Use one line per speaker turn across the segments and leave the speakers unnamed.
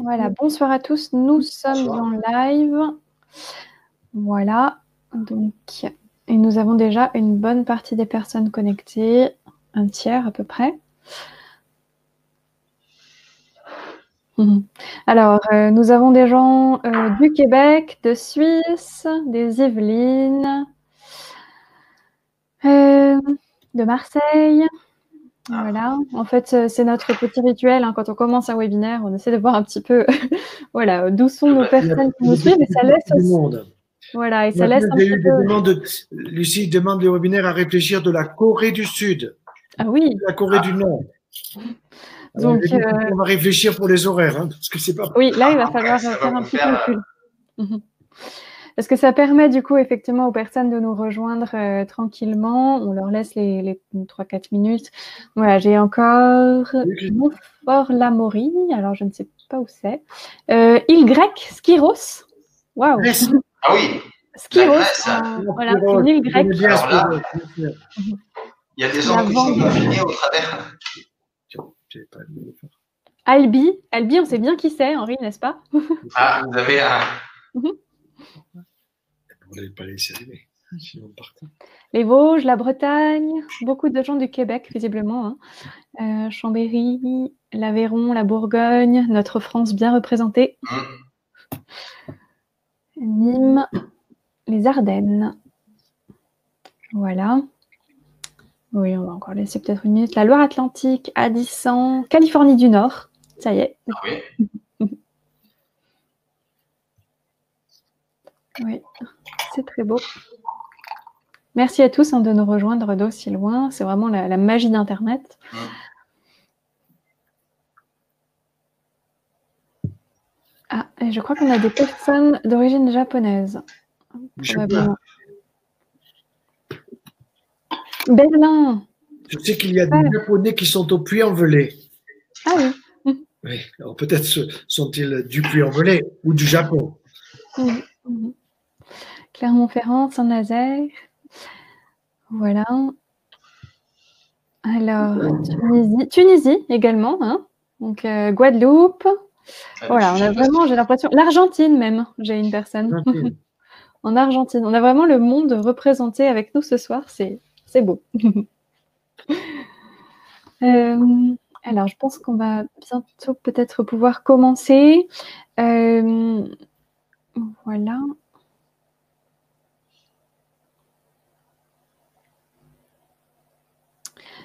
Voilà, bonsoir à tous. Nous sommes en live. Voilà. Donc, et nous avons déjà une bonne partie des personnes connectées, un tiers à peu près. Alors, euh, nous avons des gens euh, du Québec, de Suisse, des Yvelines, euh, de Marseille. Voilà, en fait, euh, c'est notre petit rituel. Hein. Quand on commence un webinaire, on essaie de voir un petit peu voilà, d'où sont nos personnes qui nous suivent, mais ça laisse aussi. Voilà, et ça laisse un petit peu.
Lucie demande le webinaire à réfléchir de la Corée du Sud.
Ah oui.
De la Corée du Nord. Donc, euh, on va réfléchir pour les horaires, hein, parce que c'est pas.
Oui, là, il va falloir faire un petit calcul. Mhm. Parce que ça permet du coup effectivement aux personnes de nous rejoindre euh, tranquillement. On leur laisse les, les 3-4 minutes. Voilà, j'ai encore Montfort Lamori. Alors je ne sais pas où c'est. Euh, île grecque, Skiros. Waouh.
Ah oui.
Skiros. Euh, voilà, une île grecque.
il y a des gens qui sont confinés au travers.
Albi, Albi, on sait bien qui c'est, Henri, n'est-ce pas?
Ah, vous avez un. Mhm.
Les Vosges, la Bretagne, beaucoup de gens du Québec, visiblement. Hein. Euh, Chambéry, l'Aveyron, la Bourgogne, notre France bien représentée. Nîmes, les Ardennes. Voilà. Oui, on va encore laisser peut-être une minute. La Loire-Atlantique, Addisson, Californie du Nord. Ça y est.
Ah oui.
Oui, c'est très beau. Merci à tous hein, de nous rejoindre d'aussi loin. C'est vraiment la, magie d'Internet. Ah, et je crois qu'on a des personnes d'origine japonaise. Berlin.
Je sais qu'il y a des Japonais qui sont au Puy-en-Velay.
Ah oui.
Oui, alors peut-être sont-ils du Puy-en-Velay ou du Japon.
Clermont-Ferrand, Saint-Nazaire. Voilà. Alors, Tunisie, également. Hein. Donc, euh, Guadeloupe. Ah, voilà, on a vraiment, j'ai l'impression. L'Argentine, même, j'ai une personne. en Argentine. On a vraiment le monde représenté avec nous ce soir. C'est beau. Euh, alors, je pense qu'on va bientôt peut-être pouvoir commencer. Euh, voilà.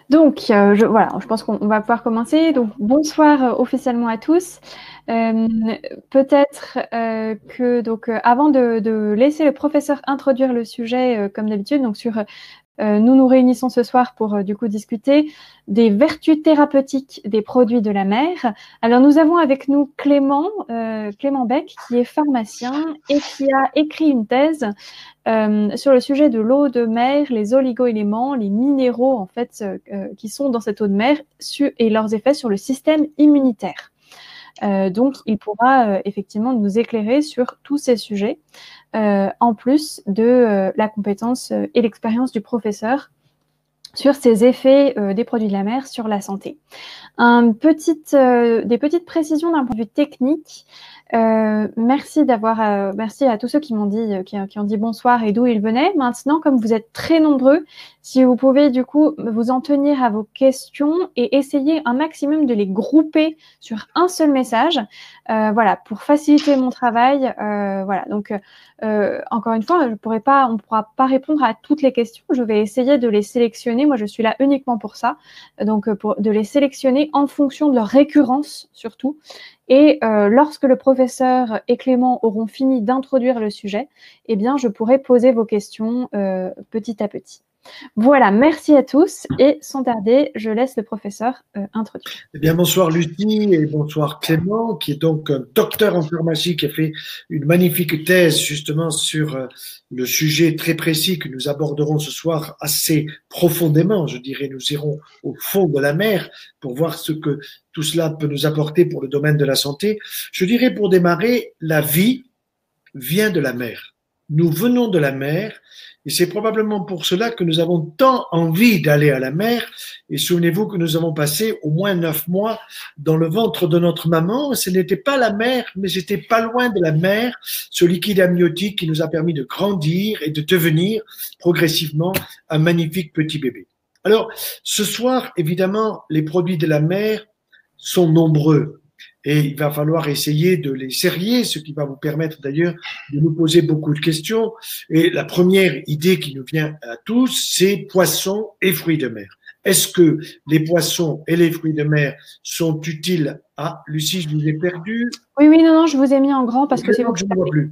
Donc, euh, je, voilà, je pense qu'on va pouvoir commencer. Donc, bonsoir euh, officiellement à tous. Euh, peut-être que, donc, avant de, de, laisser le professeur introduire le sujet, comme d'habitude, donc sur euh, nous nous réunissons ce soir pour euh, du coup discuter des vertus thérapeutiques des produits de la mer. Alors nous avons avec nous Clément, euh, Clément Beck, qui est pharmacien et qui a écrit une thèse sur le sujet de l'eau de mer, les oligoéléments, les minéraux en fait qui sont dans cette eau de mer et leurs effets sur le système immunitaire. donc, il pourra effectivement nous éclairer sur tous ces sujets. Euh, en plus de euh, la compétence euh, et l'expérience du professeur sur ces effets des produits de la mer sur la santé. Un des petites précisions d'un point de vue technique. Euh, merci d'avoir, euh, merci à tous ceux qui m'ont dit, euh, qui, ont dit bonsoir et d'où ils venaient. Maintenant, comme vous êtes très nombreux, si vous pouvez du coup vous en tenir à vos questions et essayer un maximum de les grouper sur un seul message, voilà, pour faciliter mon travail. voilà, donc encore une fois, je pourrais pas, on ne pourra pas répondre à toutes les questions. Je vais essayer de les sélectionner. Moi, je suis là uniquement pour ça, donc pour de les sélectionner en fonction de leur récurrence surtout et euh, lorsque le professeur et Clément auront fini d'introduire le sujet, eh bien, je pourrai poser vos questions euh, petit à petit. Voilà, merci à tous et sans tarder, je laisse le professeur euh, introduire.
Eh bien, bonsoir Lucie et bonsoir Clément, qui est donc un docteur en pharmacie qui a fait une magnifique thèse justement sur euh, le sujet très précis que nous aborderons ce soir assez profondément. Je dirais, nous irons au fond de la mer pour voir ce que tout cela peut nous apporter pour le domaine de la santé. Je dirais pour démarrer, la vie vient de la mer. Nous venons de la mer Et c'est probablement pour cela que nous avons tant envie d'aller à la mer. Et souvenez-vous que nous avons passé au moins neuf mois dans le ventre de notre maman. Ce n'était pas la mer, mais j'étais pas loin de la mer, ce liquide amniotique qui nous a permis de grandir et de devenir progressivement un magnifique petit bébé. Alors, ce soir, évidemment, les produits de la mer sont nombreux et il va falloir essayer de les serrer, ce qui va vous permettre d'ailleurs de nous poser beaucoup de questions. Et la première idée qui nous vient à tous, c'est poissons et fruits de mer. Est-ce que les poissons et les fruits de mer sont utiles Ah, Lucie, je vous ai perdu.
Oui, oui, non, non, je vous ai mis en grand parce que c'est vous qui parlez.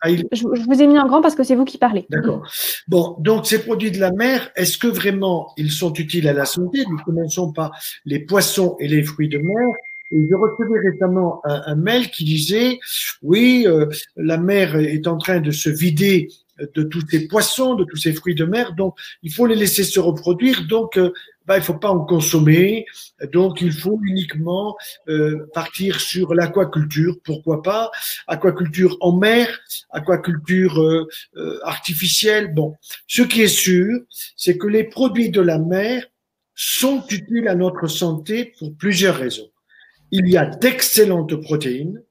Ah, je, vous ai mis en grand parce que c'est vous qui parlez.
D'accord. Bon, donc ces produits de la mer, est-ce que vraiment ils sont utiles à la santé? Nous commençons par les poissons et les fruits de mer. Et je recevais récemment un, mail qui disait, oui, euh, la mer est en train de se vider de tous ces poissons, de tous ces fruits de mer, donc il faut les laisser se reproduire, donc euh, bah, il faut pas en consommer, donc il faut uniquement euh, partir sur l'aquaculture, pourquoi pas, aquaculture en mer, aquaculture euh, artificielle. Bon, ce qui est sûr, c'est que les produits de la mer sont utiles à notre santé pour plusieurs raisons il y a d'excellentes protéines,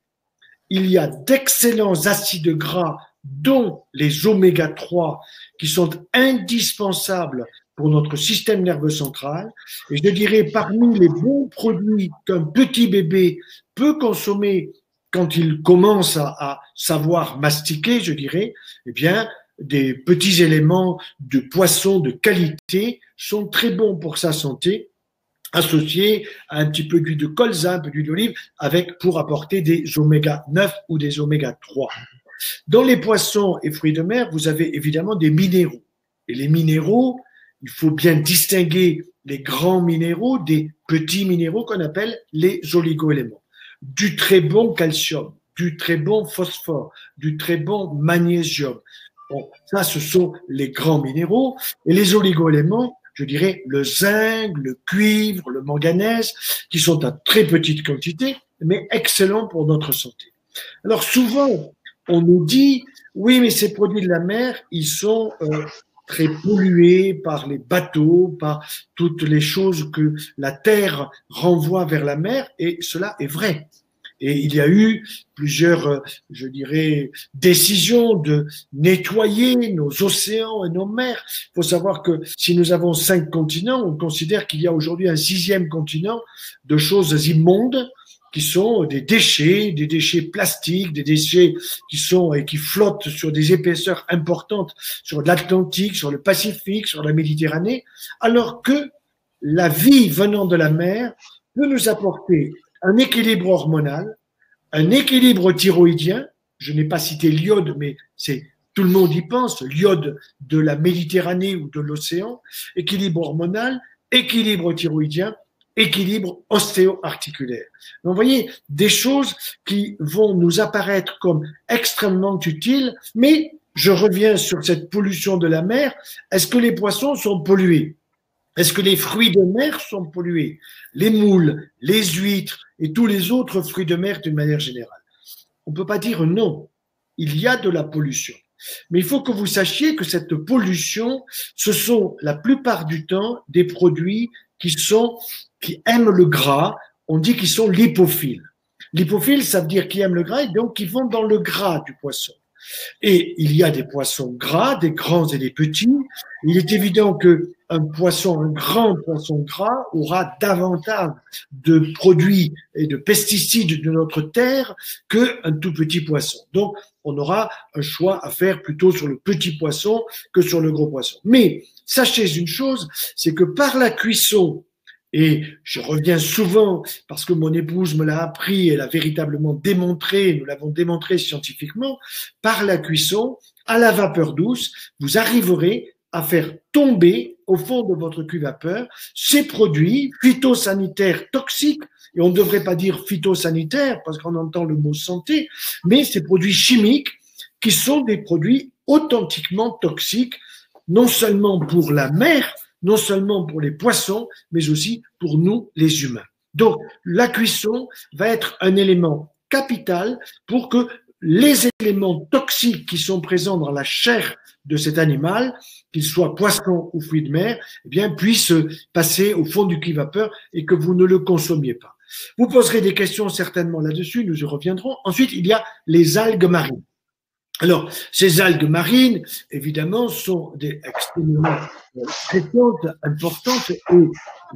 il y a d'excellents acides gras, dont les oméga 3, qui sont indispensables pour notre système nerveux central. Et je dirais parmi les bons produits qu'un petit bébé peut consommer quand il commence à, savoir mastiquer, je dirais, eh bien, des petits éléments de poisson de qualité sont très bons pour sa santé associé à un petit peu d'huile de colza, un peu d'huile d'olive, avec pour apporter des oméga 9 ou des oméga 3. Dans les poissons et fruits de mer, vous avez évidemment des minéraux. Et les minéraux, il faut bien distinguer les grands minéraux des petits minéraux qu'on appelle les oligoéléments. Du très bon calcium, du très bon phosphore, du très bon magnésium. Bon, ça, ce sont les grands minéraux. Et les oligoéléments, je dirais, le zinc, le cuivre, le manganèse, qui sont à très petite quantité, mais excellents pour notre santé. Alors souvent, on nous dit, oui, mais ces produits de la mer, ils sont euh, très pollués par les bateaux, par toutes les choses que la terre renvoie vers la mer, et cela est vrai. Et il y a eu plusieurs, euh, je dirais, décisions de nettoyer nos océans et nos mers. Il faut savoir que si nous avons cinq continents, on considère qu'il y a aujourd'hui un sixième continent de choses immondes qui sont des déchets, des déchets plastiques, des déchets qui sont et qui flottent sur des épaisseurs importantes sur l'Atlantique, sur le Pacifique, sur la Méditerranée, alors que la vie venant de la mer peut nous apporter un équilibre hormonal, un équilibre thyroïdien. Je n'ai pas cité l'iode, mais c'est tout le monde y pense, l'iode de la Méditerranée ou de l'océan, équilibre hormonal, équilibre thyroïdien, équilibre ostéo-articulaire. Donc, vous voyez, des choses qui vont nous apparaître comme extrêmement utiles, mais je reviens sur cette pollution de la mer. Est-ce que les poissons sont pollués? Est-ce que les fruits de mer sont pollués? Les moules, les huîtres et tous les autres fruits de mer d'une manière générale. On ne peut pas dire non. Il y a de la pollution. Mais il faut que vous sachiez que cette pollution, ce sont la plupart du temps des produits qui sont, qui aiment le gras. On dit qu'ils sont lipophiles. Lipophiles, ça veut dire qu'ils aiment le gras et donc qui vont dans le gras du poisson. Et il y a des poissons gras, des grands et des petits. Il est évident que un poisson, un grand poisson gras aura davantage de produits et de pesticides de notre terre qu'un tout petit poisson. Donc, on aura un choix à faire plutôt sur le petit poisson que sur le gros poisson. Mais sachez une chose, c'est que par la cuisson et je reviens souvent parce que mon épouse me l'a appris, elle a véritablement démontré, nous l'avons démontré scientifiquement, par la cuisson, à la vapeur douce, vous arriverez à faire tomber au fond de votre cuve vapeur ces produits phytosanitaires toxiques, et on ne devrait pas dire phytosanitaires parce qu'on entend le mot santé, mais ces produits chimiques qui sont des produits authentiquement toxiques, non seulement pour la mer, non seulement pour les poissons, mais aussi pour nous, les humains. Donc, la cuisson va être un élément capital pour que les éléments toxiques qui sont présents dans la chair de cet animal, qu'il soit poisson ou fruit de mer, eh bien, puissent passer au fond du vapeur et que vous ne le consommiez pas. Vous poserez des questions certainement là-dessus, nous y reviendrons. Ensuite, il y a les algues marines. Alors, ces algues marines, évidemment, sont des extrêmement fréquentes, importantes et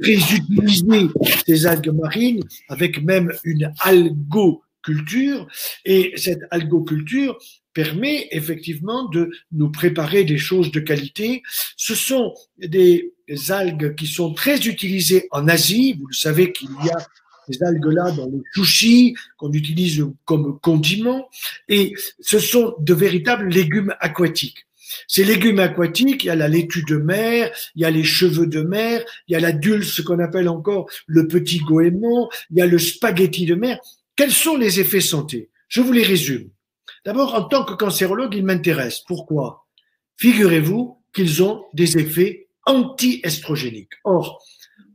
très utilisées, ces algues marines, avec même une algoculture. Et cette algoculture permet effectivement de nous préparer des choses de qualité. Ce sont des algues qui sont très utilisées en Asie. Vous le savez qu'il y a ces algues-là dans les sushis qu'on utilise comme condiment. Et ce sont de véritables légumes aquatiques. Ces légumes aquatiques, il y a la laitue de mer, il y a les cheveux de mer, il y a la dulce qu'on appelle encore le petit goémon, il y a le spaghetti de mer. Quels sont les effets santé? Je vous les résume. D'abord, en tant que cancérologue, ils m'intéressent. Pourquoi? Figurez-vous qu'ils ont des effets anti-estrogéniques. Or,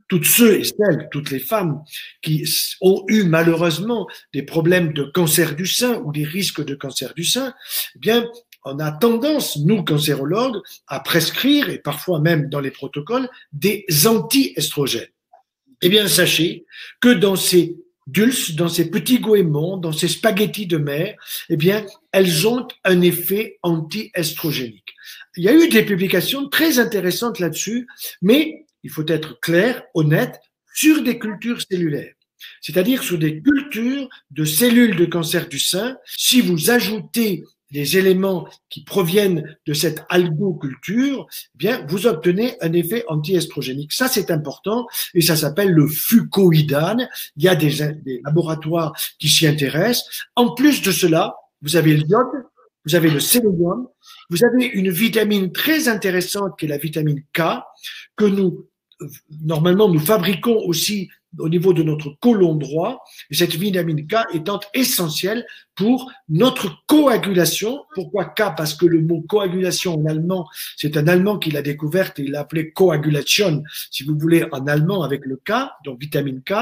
toutes ceux et celles, toutes les femmes qui ont eu malheureusement des problèmes de cancer du sein ou des risques de cancer du sein, eh bien, on a tendance, nous cancérologues, à prescrire, et parfois même dans les protocoles, des anti-estrogènes. Eh bien, sachez que dans ces dulces, dans ces petits goémons, dans ces spaghettis de mer, eh bien, elles ont un effet anti-estrogénique. Il y a eu des publications très intéressantes là-dessus, mais il faut être clair, honnête, sur des cultures cellulaires. C'est-à-dire sur des cultures de cellules de cancer du sein. Si vous ajoutez des éléments qui proviennent de cette algoculture, eh bien, vous obtenez un effet anti-estrogénique. Ça, c'est important et ça s'appelle le fucoïdane. Il y a des, des laboratoires qui s'y intéressent. En plus de cela, vous avez l'iode, vous avez le sélénium, vous avez une vitamine très intéressante qui est la vitamine K, que nous normalement, nous fabriquons aussi au niveau de notre côlon droit, et cette vitamine K étant essentielle pour notre coagulation. Pourquoi K? Parce que le mot coagulation en allemand, c'est un allemand qui l'a découverte et il l'a appelé coagulation, si vous voulez, en allemand avec le K, donc vitamine K.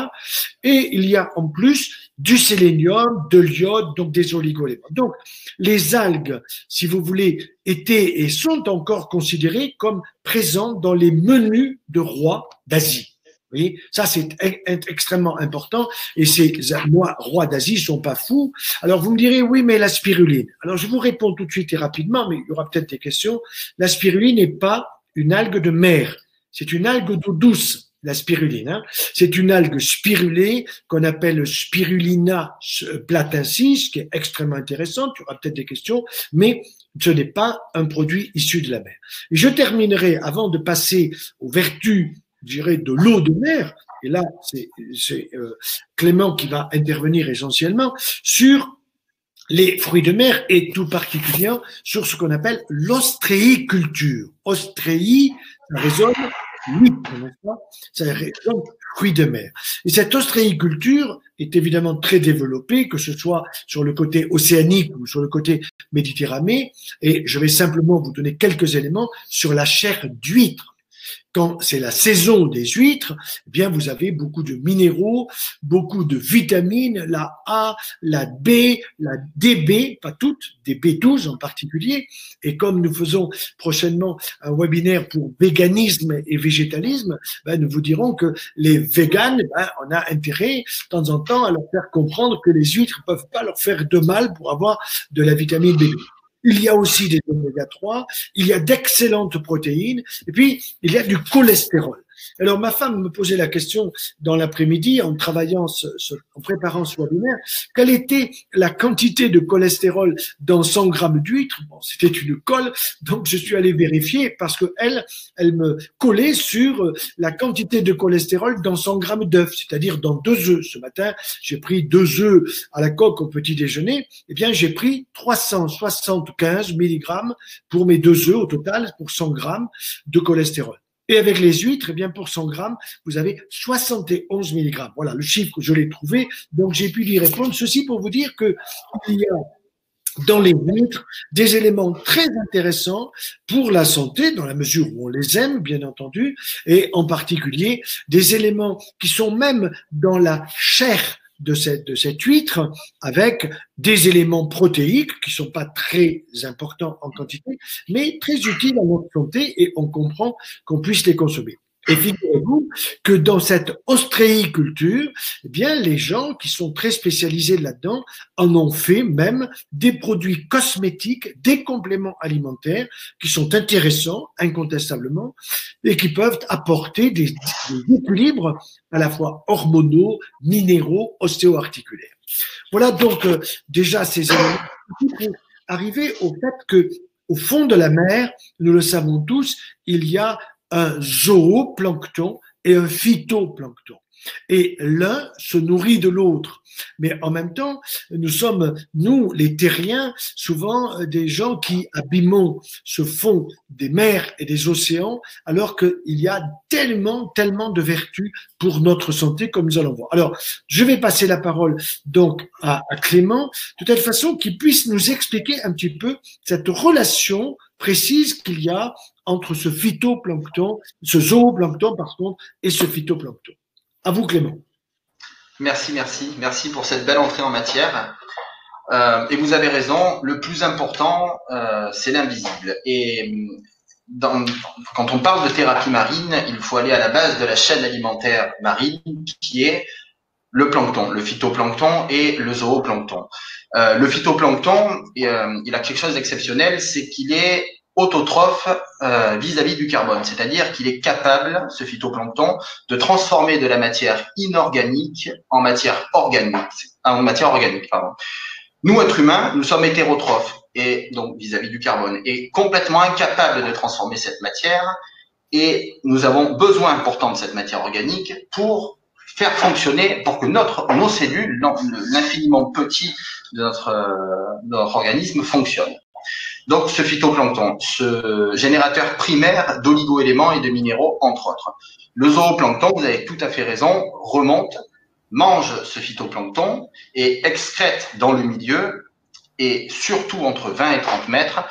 Et il y a en plus du sélénium, de l'iode, donc des oligoéléments. Donc, les algues, si vous voulez, étaient et sont encore considérées comme présentes dans les menus de rois d'Asie. Vous voyez, ça c'est extrêmement important. Et ces moi, rois d'Asie sont pas fous. Alors vous me direz oui, mais la spiruline. Alors je vous réponds tout de suite et rapidement, mais il y aura peut-être des questions. La spiruline n'est pas une algue de mer. C'est une algue d'eau douce la spiruline. Hein. C'est une algue spirulée qu'on appelle spirulina platensis, qui est extrêmement intéressante. Il y aura peut-être des questions, mais ce n'est pas un produit issu de la mer. Je terminerai avant de passer aux vertus, dirais, de l'eau de mer. Et là, c'est euh, Clément qui va intervenir essentiellement sur les fruits de mer et tout particulièrement sur ce qu'on appelle l'ostréiculture. Ostréi, ça résonne c'est un fruits de mer. Et cette ostréiculture est évidemment très développée, que ce soit sur le côté océanique ou sur le côté méditerranéen. Et je vais simplement vous donner quelques éléments sur la chair d'huître quand c'est la saison des huîtres, eh bien vous avez beaucoup de minéraux, beaucoup de vitamines, la A, la B, la DB, pas toutes, des B12 en particulier. Et comme nous faisons prochainement un webinaire pour véganisme et végétalisme, ben, nous vous dirons que les véganes, ben, on a intérêt de temps en temps à leur faire comprendre que les huîtres peuvent pas leur faire de mal pour avoir de la vitamine B12. Il y a aussi des oméga 3, il y a d'excellentes protéines, et puis il y a du cholestérol. Alors ma femme me posait la question dans l'après-midi en travaillant, en préparant ce webinaire, quelle était la quantité de cholestérol dans 100 grammes d'huître? Bon, c'était une colle, donc je suis allé vérifier parce que elle, elle me collait sur la quantité de cholestérol dans 100 grammes d'œufs, c'est-à-dire dans deux œufs. Ce matin, j'ai pris deux œufs à la coque au petit déjeuner. Eh bien, j'ai pris 375 milligrammes pour mes deux œufs au total pour 100 grammes de cholestérol. Et avec les huîtres, eh bien, pour 100 grammes, vous avez 71 milligrammes. Voilà le chiffre que je l'ai trouvé. Donc, j'ai pu lui répondre. Ceci pour vous dire que il y a dans les huîtres des éléments très intéressants pour la santé, dans la mesure où on les aime, bien entendu, et en particulier des éléments qui sont même dans la chair de cette, huître avec des éléments protéiques qui sont pas très importants en quantité, mais très utiles à notre santé et on comprend qu'on puisse les consommer. Et figurez-vous que dans cette ostréiculture, eh bien, les gens qui sont très spécialisés là-dedans en ont fait même des produits cosmétiques, des compléments alimentaires qui sont intéressants, incontestablement, et qui peuvent apporter des, équilibres à la fois hormonaux, minéraux, ostéo-articulaires. Voilà donc euh, déjà ces éléments pour arriver au fait que au fond de la mer, nous le savons tous, il y a un zooplancton et un phytoplancton. Et l'un se nourrit de l'autre. Mais en même temps, nous sommes, nous, les terriens, souvent euh, des gens qui abîmons ce fond des mers et des océans, alors qu'il y a tellement, tellement de vertus pour notre santé, comme nous allons voir. Alors, je vais passer la parole donc à, à Clément, de telle façon qu'il puisse nous expliquer un petit peu cette relation précise qu'il y a entre ce phytoplancton, ce zooplancton par contre, et ce phytoplancton. À vous Clément.
Merci, merci, merci pour cette belle entrée en matière. Euh, et vous avez raison, le plus important, euh, c'est l'invisible. Et dans, quand on parle de thérapie marine, il faut aller à la base de la chaîne alimentaire marine, qui est le plancton, le phytoplancton et le zooplancton. Euh, le phytoplancton, il a quelque chose d'exceptionnel, c'est qu'il est autotrophe euh, vis-à-vis du carbone, c'est-à-dire qu'il est capable, ce phytoplancton, de transformer de la matière inorganique en matière organique, en matière organique. Pardon. Nous, êtres humains, nous sommes hétérotrophes et donc vis-à-vis du carbone, et complètement incapables de transformer cette matière. Et nous avons besoin pourtant de cette matière organique pour faire fonctionner, pour que notre, nos cellules, l'infiniment petit de notre, euh, de notre organisme fonctionnent. Donc ce phytoplancton, ce générateur primaire d'oligo-éléments et de minéraux, entre autres. Le zooplancton, vous avez tout à fait raison, remonte, mange ce phytoplancton et excrète dans le milieu, et surtout entre 20 et 30 mètres,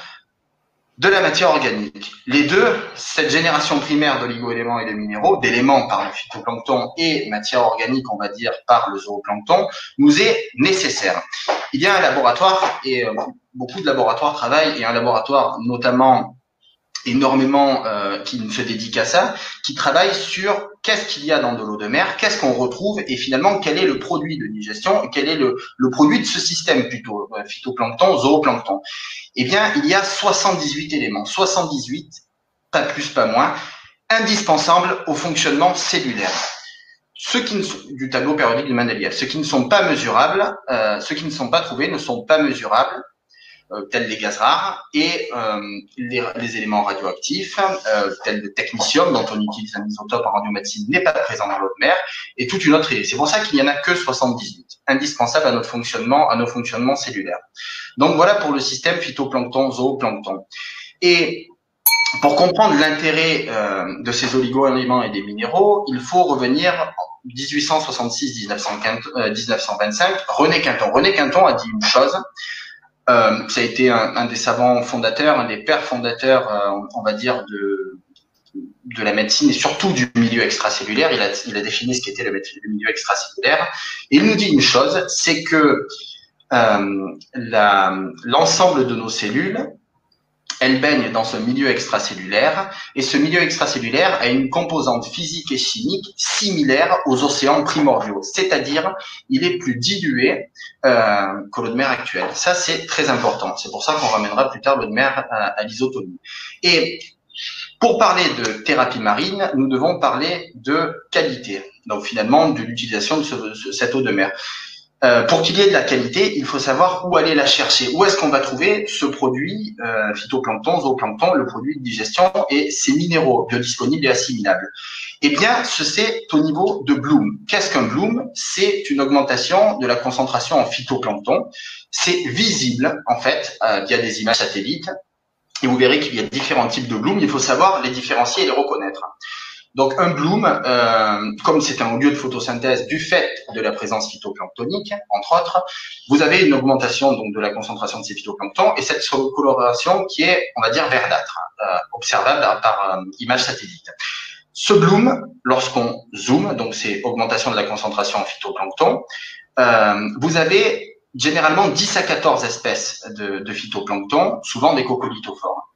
de la matière organique. Les deux, cette génération primaire d'oligo-éléments et de minéraux, d'éléments par le phytoplancton et matière organique, on va dire, par le zooplancton, nous est nécessaire. Il y a un laboratoire, et euh, beaucoup de laboratoires travaillent, et un laboratoire notamment énormément euh, qui se dédique à ça, qui travaille sur qu'est-ce qu'il y a dans de l'eau de mer, qu'est-ce qu'on retrouve et finalement quel est le produit de digestion, quel est le, produit de ce système plutôt, euh, phytoplancton, zooplancton. Eh bien, il y a 78 éléments, 78, pas plus, pas moins, indispensables au fonctionnement cellulaire. Ceux qui ne sont, du tableau périodique de Mendeleïev, ceux qui ne sont pas mesurables, euh, ceux qui ne sont pas trouvés ne sont pas mesurables tels les gaz rares, et euh, les, éléments radioactifs, euh, tels le technicium, dont on utilise un isotope en radiomédecine, n'est pas présent dans l'eau de mer, et toute une autre idée. C'est pour ça qu'il n'y en a que 78, indispensables à notre fonctionnement, à nos fonctionnements cellulaires. Donc voilà pour le système phytoplancton, zooplancton. Et pour comprendre l'intérêt de ces oligo-éléments et des minéraux, il faut revenir en 1866-1925, René Quinton. René Quinton a dit une chose, euh, ça a été un, un, des savants fondateurs, un des pères fondateurs, euh, on va dire, de, de la médecine et surtout du milieu extracellulaire. Il a, il a défini ce qu'était le, milieu extracellulaire. Et il nous dit une chose, c'est que euh, l'ensemble de nos cellules elle baigne dans ce milieu extracellulaire et ce milieu extracellulaire a une composante physique et chimique similaire aux océans primordiaux, c'est-à-dire il est plus dilué euh, que l'eau de mer actuelle. Ça, c'est très important. C'est pour ça qu'on ramènera plus tard l'eau de mer à, l'isotonie. Et pour parler de thérapie marine, nous devons parler de qualité. Donc finalement, de l'utilisation de cette eau de mer. Euh, pour qu'il y ait de la qualité, il faut savoir où aller la chercher. Où est-ce qu'on va trouver ce produit euh, phytoplancton, zooplancton, le produit de digestion et ces minéraux biodisponibles et assimilables? Eh bien, ce c'est au niveau de Bloom. Qu'est-ce qu'un Bloom? C'est une augmentation de la concentration en phytoplancton. C'est visible en fait euh, via des images satellites. Et vous verrez qu'il y a différents types de Bloom. Il faut savoir les différencier et les reconnaître. Donc un bloom, euh, comme c'est un lieu de photosynthèse du fait de la présence phytoplanctonique, entre autres, vous avez une augmentation donc de la concentration de ces phytoplanctons et cette coloration qui est, on va dire, verdâtre, euh, observable par euh, image satellite. Ce bloom, lorsqu'on zoome, donc c'est augmentation de la concentration en phytoplancton, euh, vous avez généralement 10 à 14 espèces de, de phytoplancton, souvent des coccolithophores.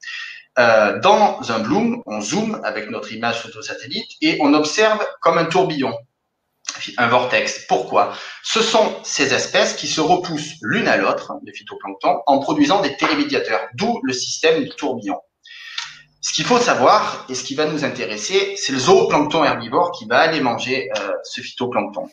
Euh, dans un bloom, on zoome avec notre image photosatellite et on observe comme un tourbillon, un vortex. Pourquoi? Ce sont ces espèces qui se repoussent l'une à l'autre, de phytoplancton, en produisant des télémédiateurs, d'où le système du tourbillon. Ce qu'il faut savoir et ce qui va nous intéresser, c'est le zooplancton herbivore qui va aller manger euh, ce phytoplancton.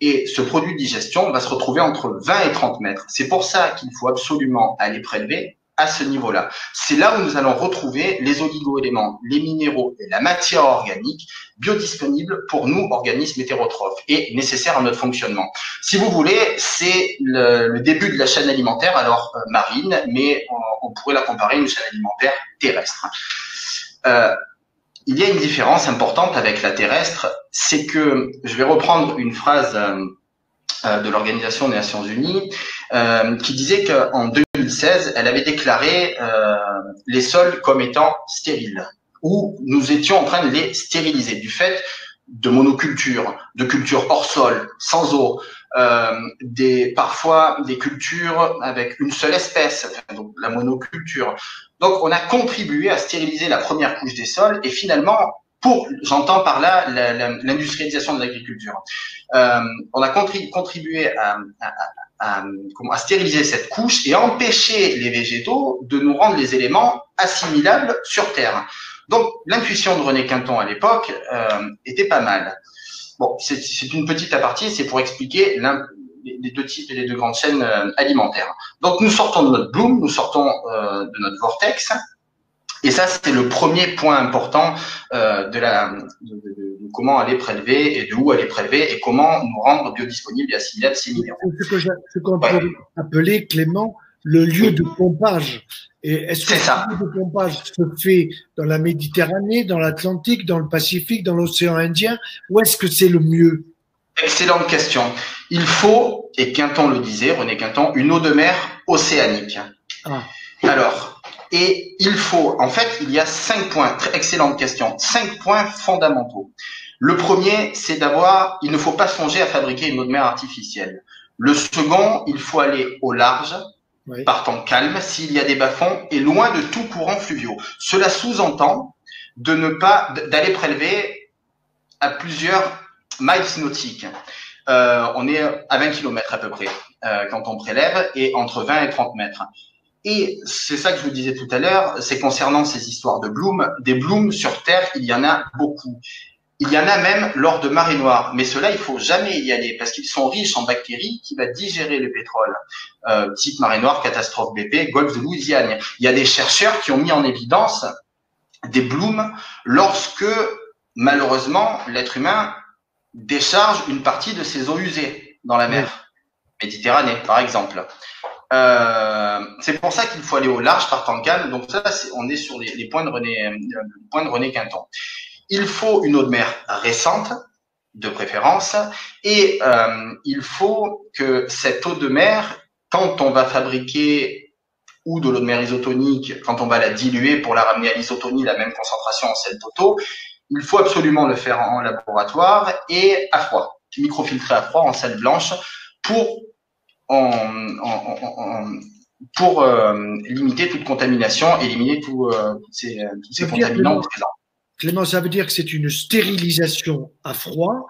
Et ce produit de digestion va se retrouver entre 20 et 30 mètres. C'est pour ça qu'il faut absolument aller prélever à ce niveau-là. C'est là où nous allons retrouver les oligo-éléments, les minéraux et la matière organique biodisponibles pour nous, organismes hétérotrophes, et nécessaires à notre fonctionnement. Si vous voulez, c'est le, début de la chaîne alimentaire, alors euh, marine, mais on, pourrait la comparer à une chaîne alimentaire terrestre. Euh, il y a une différence importante avec la terrestre, c'est que, je vais reprendre une phrase euh, de l'Organisation des Nations Unies, euh, qui disait qu'en 2016, elle avait déclaré les sols comme étant stériles, ou nous étions en train de les stériliser du fait de monoculture, de culture hors sol, sans eau, des parfois des cultures avec une seule espèce, donc la monoculture, donc, on a contribué à stériliser la première couche des sols et finalement, pour, j'entends par là l'industrialisation de l'agriculture. Euh, on a contribué à, à, à, stériliser cette couche et empêcher les végétaux de nous rendre les éléments assimilables sur Terre. Donc, l'intuition de René Quinton à l'époque euh, était pas mal. Bon, c'est une petite apartie, c'est pour expliquer les deux types et les deux grandes chaînes euh, alimentaires. Donc nous sortons de notre bloom, nous sortons de notre vortex, et ça c'est le premier point important euh, de la de, comment aller prélever et de où aller prélever et comment nous rendre biodisponibles et assimilables ces minéraux.
Ce qu'on peut appeler Clément le lieu de pompage. Et est-ce que le lieu de pompage se fait dans la Méditerranée, dans l'Atlantique, dans le Pacifique, dans l'océan Indien, ou est-ce que c'est le mieux?
Excellente question. Il faut, et Quinton le disait, René Quinton, une eau de mer océanique. Ah. Alors, et il faut, en fait, il y a cinq points, excellente question, cinq points fondamentaux. Le premier, c'est d'avoir, il ne faut pas songer à fabriquer une eau de mer artificielle. Le second, il faut aller au large, par temps calme, s'il y a des bas-fonds, et loin de tout courant fluviaux. Cela sous-entend de ne pas, d'aller prélever à plusieurs miles nautiques. Euh, on est à 20 km à peu près euh, quand on prélève et entre 20 et 30 mètres. Et c'est ça que je vous disais tout à l'heure, c'est concernant ces histoires de blooms. Des blooms sur Terre, il y en a beaucoup. Il y en a même lors de marées noires, mais cela il faut jamais y aller parce qu'ils sont riches en bactéries qui va digérer le pétrole. Euh, type marée noire, catastrophe BP, golfe de Louisiane. Il y a des chercheurs qui ont mis en évidence des blooms lorsque malheureusement l'être humain décharge une partie de ses eaux usées dans la mer Méditerranée, par exemple. Euh, c'est pour ça qu'il faut aller au large par temps calme. Donc ça, on est sur les, points de René, euh, de René Quinton. Il faut une eau de mer récente, de préférence, et euh, il faut que cette eau de mer, quand on va fabriquer ou de l'eau de mer isotonique, quand on va la diluer pour la ramener à l'isotonie, la même concentration en sel d'auto, il faut absolument le faire en laboratoire et à froid, microfiltré à froid en salle blanche pour, pour euh, limiter toute contamination, éliminer tous euh, ces, ces contaminants présents.
Clément, ça veut dire que c'est une stérilisation à froid,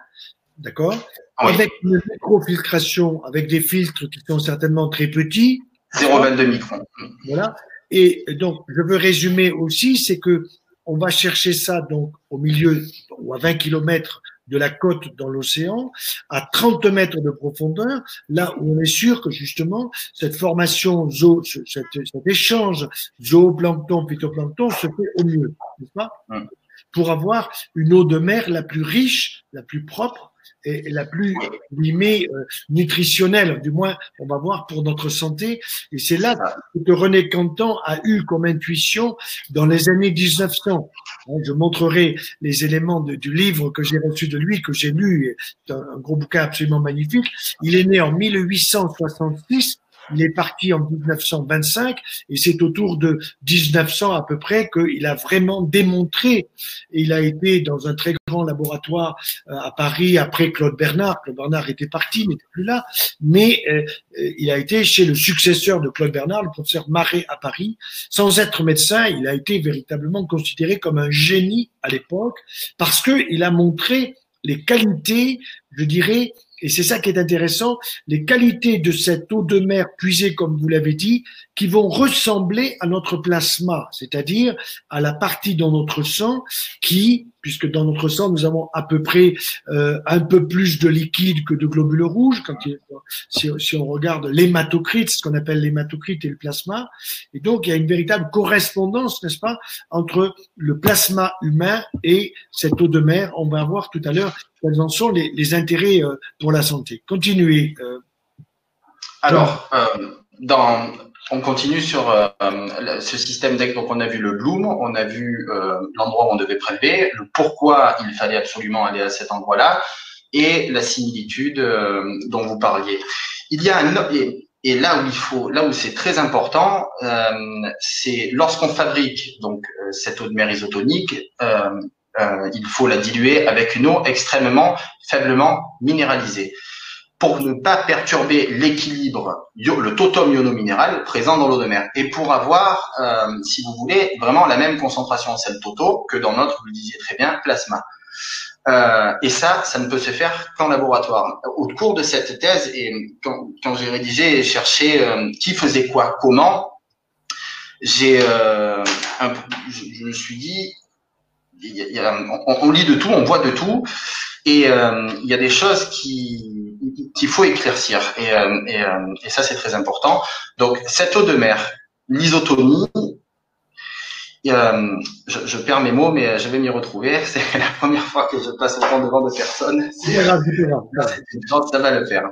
d'accord Avec une microfiltration, avec des filtres qui sont certainement très petits.
0,22 microns.
Voilà. Et donc, je veux résumer aussi, c'est que on va chercher ça donc au milieu ou à 20 km de la côte dans l'océan, à 30 mètres de profondeur, là où on est sûr que justement cette formation, zoo, cet, échange zooplancton-phytoplancton se fait au mieux, n'est-ce pas? Pour avoir une eau de mer la plus riche, la plus propre et la plus limée euh, nutritionnelle, du moins on va voir pour notre santé. Et c'est là que René Canton a eu comme intuition dans les années 1900. Je montrerai les éléments du livre que j'ai reçu de lui, que j'ai lu, un, un gros bouquin absolument magnifique. Il est né en 1866 il est parti en 1925 et c'est autour de 1900 à peu près qu'il a vraiment démontré. Il a été dans un très grand laboratoire euh, à Paris après Claude Bernard. Claude Bernard était parti, n'était plus là, mais euh, il a été chez le successeur de Claude Bernard, le professeur Marais à Paris. Sans être médecin, il a été véritablement considéré comme un génie à l'époque parce qu'il a montré les qualités, je dirais, et c'est ça qui est intéressant, les qualités de cette eau de mer puisée, comme vous l'avez dit, qui vont ressembler à notre plasma, c'est-à-dire à la partie dans notre sang qui, puisque dans notre sang nous avons à peu près euh, un peu plus de liquide que de globules rouges, quand si, si, on regarde l'hématocrite, ce qu'on appelle l'hématocrite et le plasma, et donc il y a une véritable correspondance, n'est-ce pas, entre le plasma humain et cette eau de mer. On va voir tout à l'heure quels en sont les, les intérêts euh, pour la santé. Continuez. Euh.
Alors, dans on continue sur euh, ce système deck. Donc, on a vu le bloom, on a vu euh, l'endroit où on devait prélever, le pourquoi il fallait absolument aller à cet endroit-là, et la similitude euh, dont vous parliez. Il y a un et, et là où il faut, là où c'est très important, c'est lorsqu'on fabrique donc cette eau de mer isotonique, il faut la diluer avec une eau extrêmement faiblement minéralisée pour ne pas perturber l'équilibre, le totum iono-minéral présent dans l'eau de mer, et pour avoir, euh, si vous voulez, vraiment la même concentration en sel toto que dans notre, vous le disiez très bien, plasma. Euh, et ça, ça ne peut se faire qu'en laboratoire. Au cours de cette thèse, et quand, quand j'ai rédigé et cherché euh, qui faisait quoi, comment, j'ai, euh, je, me suis dit, il y a, on, on, lit de tout, on voit de tout, et euh, il y a des choses qui qu'il faut éclaircir. Et, euh, et, euh, et ça, c'est très important. Donc, cette eau de mer, l'isotonie, euh, je, je, perds mes mots, mais je vais m'y retrouver. C'est la première fois que je passe autant devant de personnes. ça va le faire.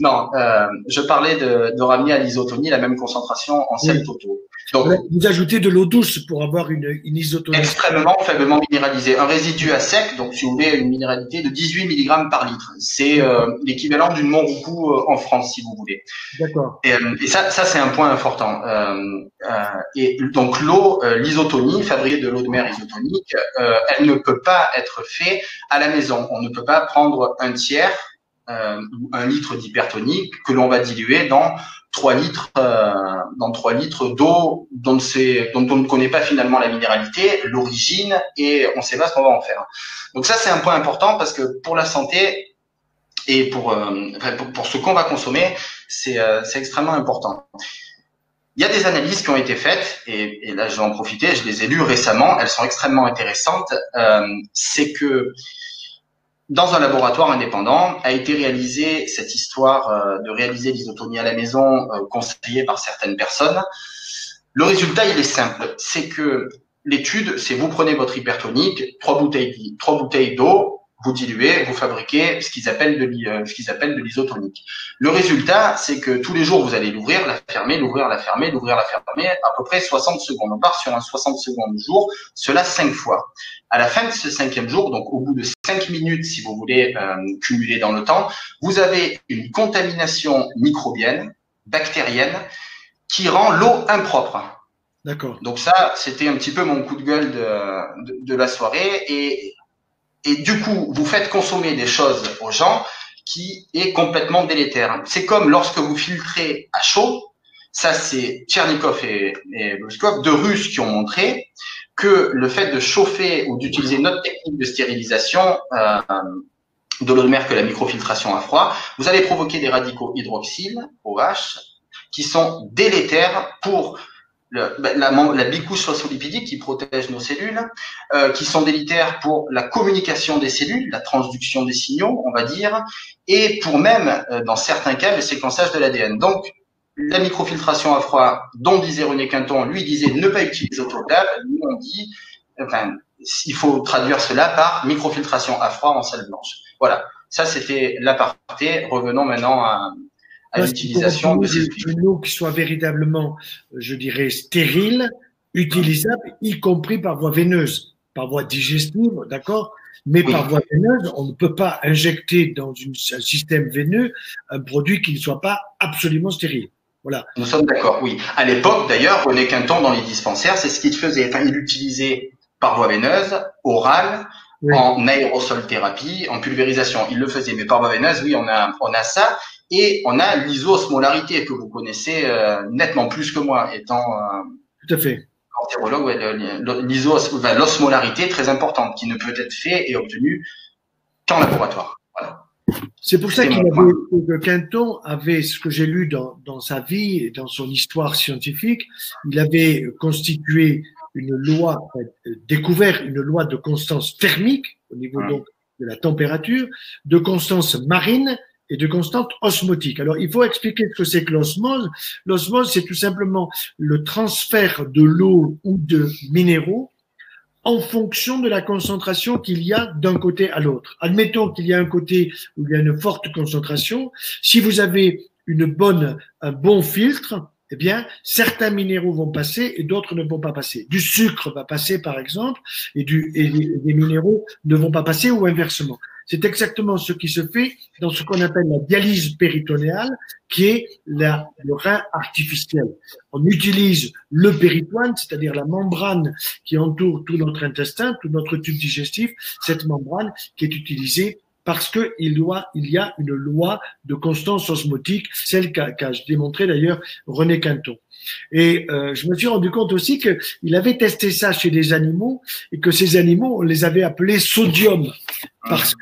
Non, euh, je parlais de, de ramener à l'isotonie la même concentration en sel totaux.
Donc, vous ajoutez de l'eau douce pour avoir une, une isotonie.
Extrêmement faiblement minéralisée. Un résidu à sec, donc si vous voulez une minéralité de 18 mg par litre. C'est euh, l'équivalent d'une Montroucou euh, en France, si vous voulez. D'accord. Et, euh, et, ça, ça c'est un point important. Euh, et donc l'eau, l'isotonie, fabriquée de l'eau de mer isotonique, elle ne peut pas être faite à la maison. On ne peut pas prendre un tiers ou un litre d'hypertonique que l'on va diluer dans 3 litres, euh, dans 3 litres d'eau dont, dont on ne connaît pas finalement la minéralité, l'origine et on ne sait pas ce qu'on va en faire. Donc ça c'est un point important parce que pour la santé et pour, euh, pour, ce qu'on va consommer, euh, c'est extrêmement important. Il y a des analyses qui ont été faites et, et, là je vais en profiter, je les ai lues récemment, elles sont extrêmement intéressantes. Euh, c'est que dans un laboratoire indépendant, a été réalisée cette histoire euh, de réaliser l'isotonie à la maison, euh, conseillée par certaines personnes. Le résultat, il est simple, c'est que l'étude, c'est vous prenez votre hypertonique, trois bouteilles, trois bouteilles d'eau, vous diluez, vous fabriquez ce qu'ils appellent de euh, ce qu'ils appellent de l'isotonique. Le résultat, c'est que tous les jours, vous allez l'ouvrir, la fermer, l'ouvrir, la fermer, l'ouvrir, la fermer, à peu près 60 secondes. On part sur un 60 secondes jour, cela cinq fois. À la fin de ce cinquième jour, donc au bout de cinq minutes, si vous voulez euh, cumuler dans le temps, vous avez une contamination microbienne, bactérienne, qui rend l'eau impropre. D'accord. Donc ça, c'était un petit peu mon coup de gueule de, de, de la soirée. Et et du coup, vous faites consommer des choses aux gens qui est complètement délétère. C'est comme lorsque vous filtrez à chaud, ça c'est Tchernikov et, et deux Russes qui ont montré que le fait de chauffer ou d'utiliser notre technique de stérilisation euh, de l'eau de mer que la microfiltration à froid, vous allez provoquer des radicaux hydroxyles, OH, qui sont délétères pour le, ben, la, la bicouche phospholipidique qui protège nos cellules, euh, qui sont délétères pour la communication des cellules, la transduction des signaux, on va dire, et pour même, euh, dans certains cas, le séquençage de l'ADN. Donc, la microfiltration à froid, dont disait René Quinton, lui disait ne pas utiliser autoclave, nous on dit, enfin, il faut traduire cela par microfiltration à froid en salle blanche. Voilà, ça c'était l'aparté. Revenons maintenant à, à l'utilisation
de eau qui soit véritablement, je dirais, stérile, utilisable, y compris par voie veineuse, par voie digestive, d'accord? Mais par voie veineuse, on ne peut pas injecter dans une, un système veineux un produit qui ne soit pas absolument stérile.
Voilà. Nous sommes d'accord, oui. À l'époque, d'ailleurs, René Quinton, dans les dispensaires, c'est ce qu'il faisait. Enfin, il utilisait par voie veineuse, orale, en aérosol thérapie, en pulvérisation. Il le faisait, mais par voie veineuse, oui, on a, on a ça. Et on a l'isosmolarité que vous connaissez euh, nettement plus que moi, étant euh,
tout à fait
l'osmolarité très importante qui ne peut être fait et obtenue qu'en laboratoire. Voilà.
C'est pour ça qu'il avait, que Quinton avait, ce que j'ai lu dans, dans, sa vie et dans son histoire scientifique, il avait constitué une loi, euh, découvert une loi de constance thermique au niveau donc de la température, de constance marine et de constante osmotique. Alors, il faut expliquer ce que c'est que l'osmose. L'osmose, c'est tout simplement le transfert de l'eau ou de minéraux en fonction de la concentration qu'il y a d'un côté à l'autre. Admettons qu'il y a un côté où il y a une forte concentration. Si vous avez une bonne, un bon filtre, eh bien, certains minéraux vont passer et d'autres ne vont pas passer. Du sucre va passer, par exemple, et, du, minéraux ne vont pas passer ou inversement. C'est exactement ce qui se fait dans ce qu'on appelle la dialyse péritonéale, qui est la, le rein artificiel. On utilise le péritoine, c'est-à-dire la membrane qui entoure tout notre intestin, tout notre tube digestif, cette membrane qui est utilisée parce qu'il il y a une loi de constance osmotique, celle qu'a démontré d'ailleurs René Quinton. Et euh, je me suis rendu compte aussi qu'il avait testé ça chez des animaux et que ces animaux, on les avait appelés sodium parce que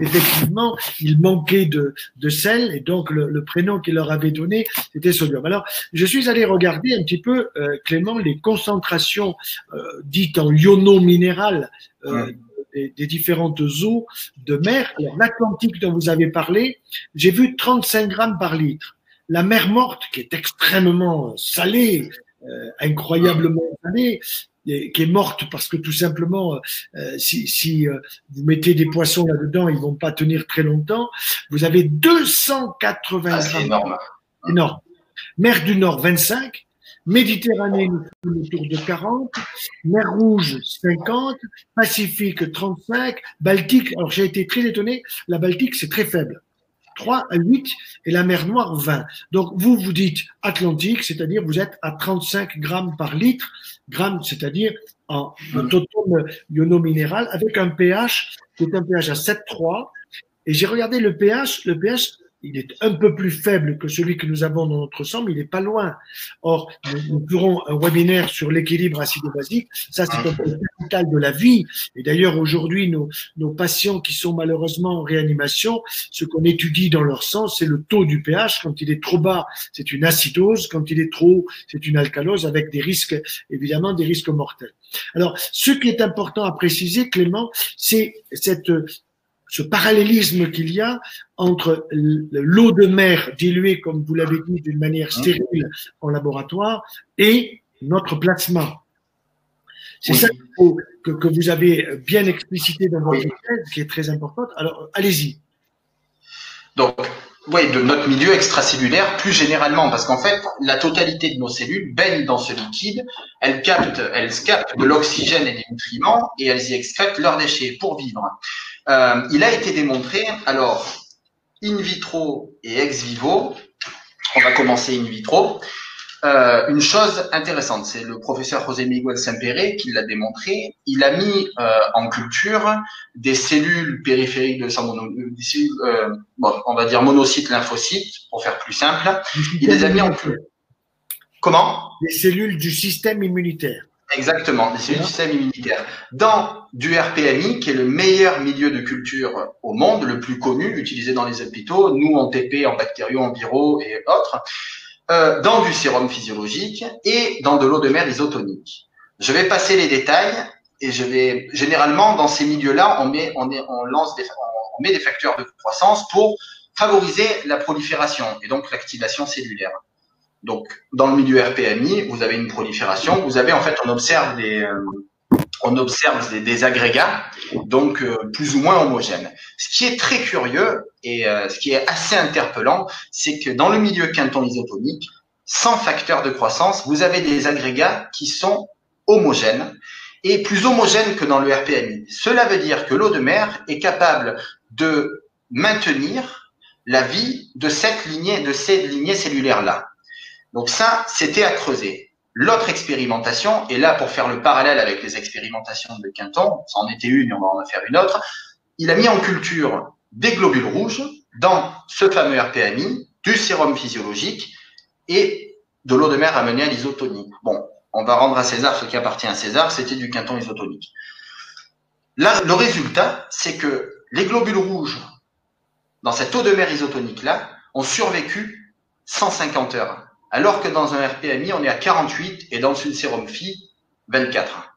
effectivement, il manquait de, de sel et donc le, le prénom qu'il leur avait donné, c'était sodium. Alors, je suis allé regarder un petit peu, euh, Clément, les concentrations euh, dites en iono-minéral euh, des, des, différentes eaux de mer. Alors, l'Atlantique dont vous avez parlé, j'ai vu 35 grammes par litre la mer morte, qui est extrêmement salée, euh, incroyablement salée, qui est morte parce que tout simplement, euh, si, si euh, vous mettez des poissons là-dedans, ils vont pas tenir très longtemps. Vous avez 280 ah,
C'est énorme.
Énorme. Mer du Nord, 25. Méditerranée, autour de 40, mer Rouge 50, Pacifique 35, Baltique, alors j'ai été très étonné, la Baltique c'est très faible. 3 à 8 et la mer Noire 20. Donc vous, vous dites Atlantique, c'est-à-dire vous êtes à 35 grammes par litre, grammes, c'est-à-dire en totone iono-minéral avec un pH qui est un pH à 7,3. Et j'ai regardé le pH, le pH il est un peu plus faible que celui que nous avons dans notre sang, mais il n'est pas loin. Or, nous, ferons un webinaire sur l'équilibre acido-basique. Ça, c'est un peu capital de la vie. Et d'ailleurs, aujourd'hui, nos, nos patients qui sont malheureusement en réanimation, ce qu'on étudie dans leur sang, c'est le taux du pH. Quand il est trop bas, c'est une acidose. Quand il est trop haut, c'est une alcalose avec des risques, évidemment, des risques mortels. Alors, ce qui est important à préciser, Clément, c'est cette ce parallélisme qu'il y a entre l'eau de mer diluée, comme vous l'avez dit, d'une manière hein stérile en laboratoire, et notre plasma. C'est ça que, que, vous avez bien explicité dans votre thèse, qui est très importante. Alors, allez-y.
Donc, oui, de notre milieu extracellulaire plus généralement, parce qu'en fait, la totalité de nos cellules baignent dans ce liquide, elles captent, elles captent de l'oxygène et des nutriments, et elles y excrètent leurs déchets pour vivre. Euh, il a été démontré, alors, in vitro et ex vivo, on va commencer in vitro, euh, une chose intéressante, c'est le professeur José Miguel Sempere qui l'a démontré. Il a mis euh, en culture des cellules périphériques de sang, des cellules, bon, on va dire monocytes, lymphocytes, pour faire plus simple. Il les a mis en culture. Comment?
Les cellules du système immunitaire.
Exactement, c'est du système immunitaire. Dans du RPMI, qui est le meilleur milieu de culture au monde, le plus connu, utilisé dans les hôpitaux, nous en TP, en bactériaux, en viraux et autres, euh, dans du sérum physiologique et dans de l'eau de mer isotonique. Je vais passer les détails et je vais généralement dans ces milieux-là, on met, on, est, on lance des, on met des facteurs de croissance pour favoriser la prolifération et donc l'activation cellulaire. Donc, dans le milieu RPMI, vous avez une prolifération. Vous avez en fait, on observe des, euh, on observe des, agrégats, donc euh, plus ou moins homogènes. Ce qui est très curieux et euh, ce qui est assez interpellant, c'est que dans le milieu quinton isotonique, sans facteur de croissance, vous avez des agrégats qui sont homogènes et plus homogènes que dans le RPMI. Cela veut dire que l'eau de mer est capable de maintenir la vie de cette lignée, de ces lignées cellulaires-là. Donc ça, c'était à creuser. L'autre expérimentation, et là pour faire le parallèle avec les expérimentations de Quinton, ça en était une et on va en faire une autre, il a mis en culture des globules rouges dans ce fameux RPMI, du sérum physiologique et de l'eau de mer amenée à l'isotonie. Bon, on va rendre à César ce qui appartient à César, c'était du quinton isotonique. Là, le résultat, c'est que les globules rouges dans cette eau de mer isotonique-là ont survécu 150 heures, alors que dans un RPMI, on est à 48 et dans une sérum phi, 24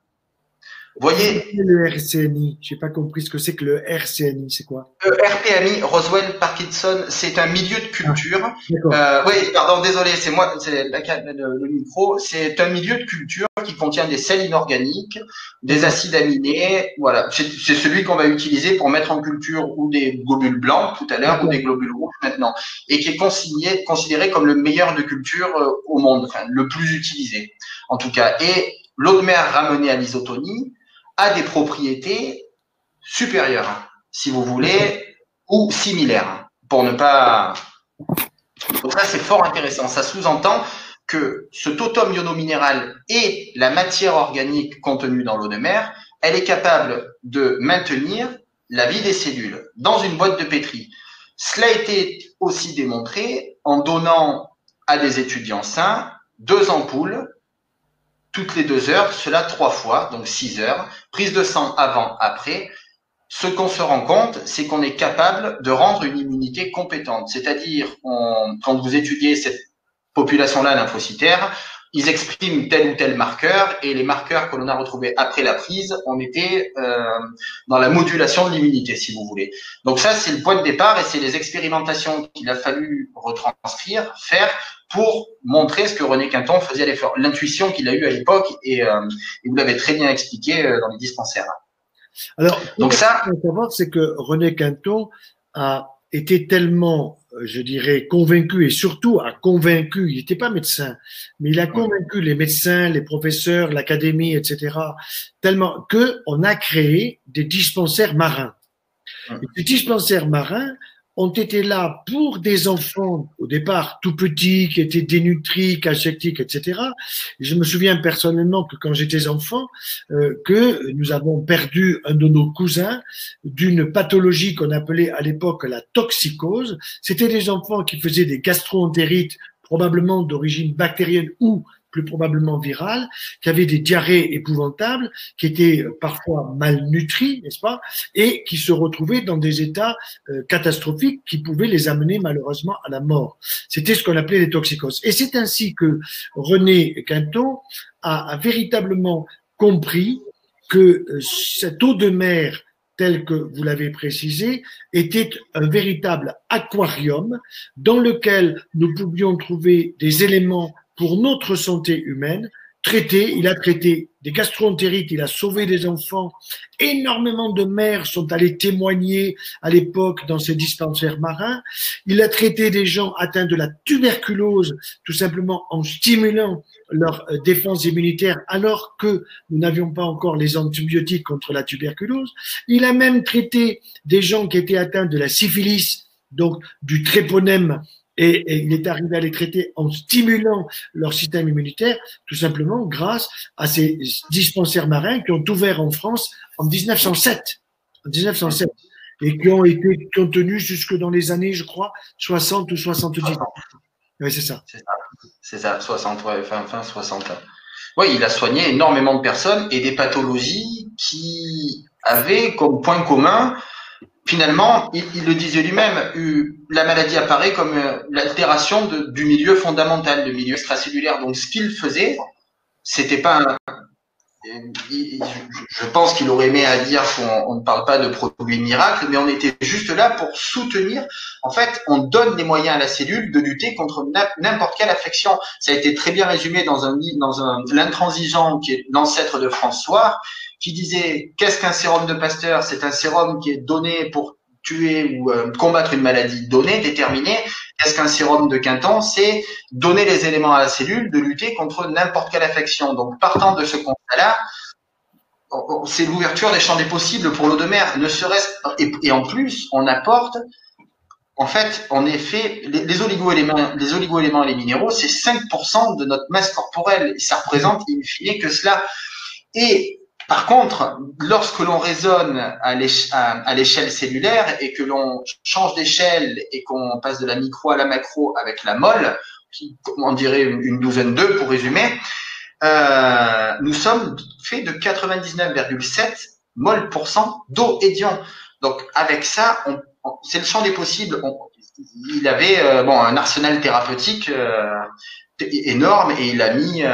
voyez. Le RCNI, j'ai pas compris ce que c'est que le RCNI, c'est quoi?
Le RPMI, Roswell Parkinson, c'est un milieu de culture. Ah, euh, oui, pardon, désolé, c'est moi, c'est le, le micro. C'est un milieu de culture qui contient des sels inorganiques, des acides aminés. Voilà, c'est celui qu'on va utiliser pour mettre en culture ou des globules blancs tout à l'heure ou des globules rouges maintenant, et qui est consigné, considéré comme le meilleur de culture euh, au monde, enfin le plus utilisé en tout cas. Et l'eau de mer ramenée à l'isotonie, a des propriétés supérieures, si vous voulez, ou similaires, pour ne pas. Donc ça, c'est fort intéressant. Ça sous-entend que ce totum iono-minéral et la matière organique contenue dans l'eau de mer, elle est capable de maintenir la vie des cellules dans une boîte de pétri. Cela a été aussi démontré en donnant à des étudiants sains deux ampoules toutes les deux heures, cela trois fois, donc six heures, prise de sang avant, après. Ce qu'on se rend compte, c'est qu'on est capable de rendre une immunité compétente. C'est-à-dire, quand vous étudiez cette population-là lymphocytaire, ils expriment tel ou tel marqueur et les marqueurs que l'on a retrouvés après la prise, on était euh, dans la modulation de l'immunité, si vous voulez. Donc ça, c'est le point de départ et c'est les expérimentations qu'il a fallu retranscrire, faire pour montrer ce que René Quinton faisait à l'effort, l'intuition qu'il a eue à l'époque et, euh, vous l'avez très bien expliqué euh, dans les dispensaires.
Alors, donc ça, savoir, c'est que René Quinton a été tellement, je dirais, convaincu et surtout a convaincu, il n'était pas médecin, mais il a convaincu les médecins, les professeurs, l'académie, etc., tellement que on a créé des dispensaires marins. Et ces dispensaires marins ont été là pour des enfants au départ tout petits qui étaient dénutris, cachectiques, etc. je me souviens personnellement que quand j'étais enfant, euh, que nous avons perdu un de nos cousins d'une pathologie qu'on appelait à l'époque la toxicose. C'était des enfants qui faisaient des gastroentérites probablement d'origine bactérienne ou plus probablement virales, qui avaient des diarrhées épouvantables, qui étaient euh, parfois malnutris, n'est-ce pas, et qui se retrouvaient dans des états euh, catastrophiques qui pouvaient les amener malheureusement à la mort. C'était ce qu'on appelait les toxicoses. Et c'est ainsi que René Quinton a, véritablement compris que euh, cette eau de mer tel que vous l'avez précisé, était un véritable aquarium dans lequel nous pouvions trouver des éléments pour notre santé humaine, traité, il a traité des gastroentérites, il a sauvé des enfants. Énormément de mères sont allées témoigner à l'époque dans ces dispensaires marins. Il a traité des gens atteints de la tuberculose, tout simplement en stimulant leur euh, défense immunitaire alors que nous n'avions pas encore les antibiotiques contre la tuberculose. Il a même traité des gens qui étaient atteints de la syphilis, donc du tréponème et, il est arrivé à les traiter en stimulant leur système immunitaire, tout simplement grâce à ces dispensaires marins qui ont ouvert en France en 1907. En 1907 et qui ont été contenus jusque dans les années, je crois, 60 ou 70. Oui, c'est ça.
C'est ça, 60, ouais, fin, fin 60. Oui, il a soigné énormément de personnes et des pathologies qui avaient comme point commun finalement, il, le disait lui-même, la maladie apparaît comme euh, l'altération du milieu fondamental, du milieu extracellulaire. Donc, ce qu'il faisait, c'était pas un, je pense qu'il aurait aimé à dire qu'on ne parle pas de produits miracles, mais on était juste là pour soutenir. En fait, on donne des moyens à la cellule de lutter contre n'importe quelle affection. Ça a été très bien résumé dans un dans un l'intransigeant qui est l'ancêtre de François, qui disait qu'est-ce qu'un sérum de Pasteur? C'est un sérum qui est donné pour tuer ou euh, combattre une maladie donnée, déterminée. Qu'est-ce qu'un sérum de Quinton C'est donner les éléments à la cellule de lutter contre n'importe quelle affection? Donc, partant de ce constat-là, c'est l'ouverture des champs des possibles pour l'eau de mer. Ne serait-ce et, en plus, on apporte en fait, en effet, les, les oligo-éléments, les et les minéraux, c'est 5% de notre masse corporelle. Ça représente, in fine, que cela. Et par contre, lorsque l'on raisonne à l'échelle cellulaire et que l'on change d'échelle et qu'on passe de la micro à la macro avec la qui, on dirait une douzaine d'œufs pour résumer, euh, nous sommes faits de 99,7 mol d'eau et d'ion. Donc avec ça, c'est le champ des possibles. il avait euh, un arsenal thérapeutique euh, énorme et il a mis et,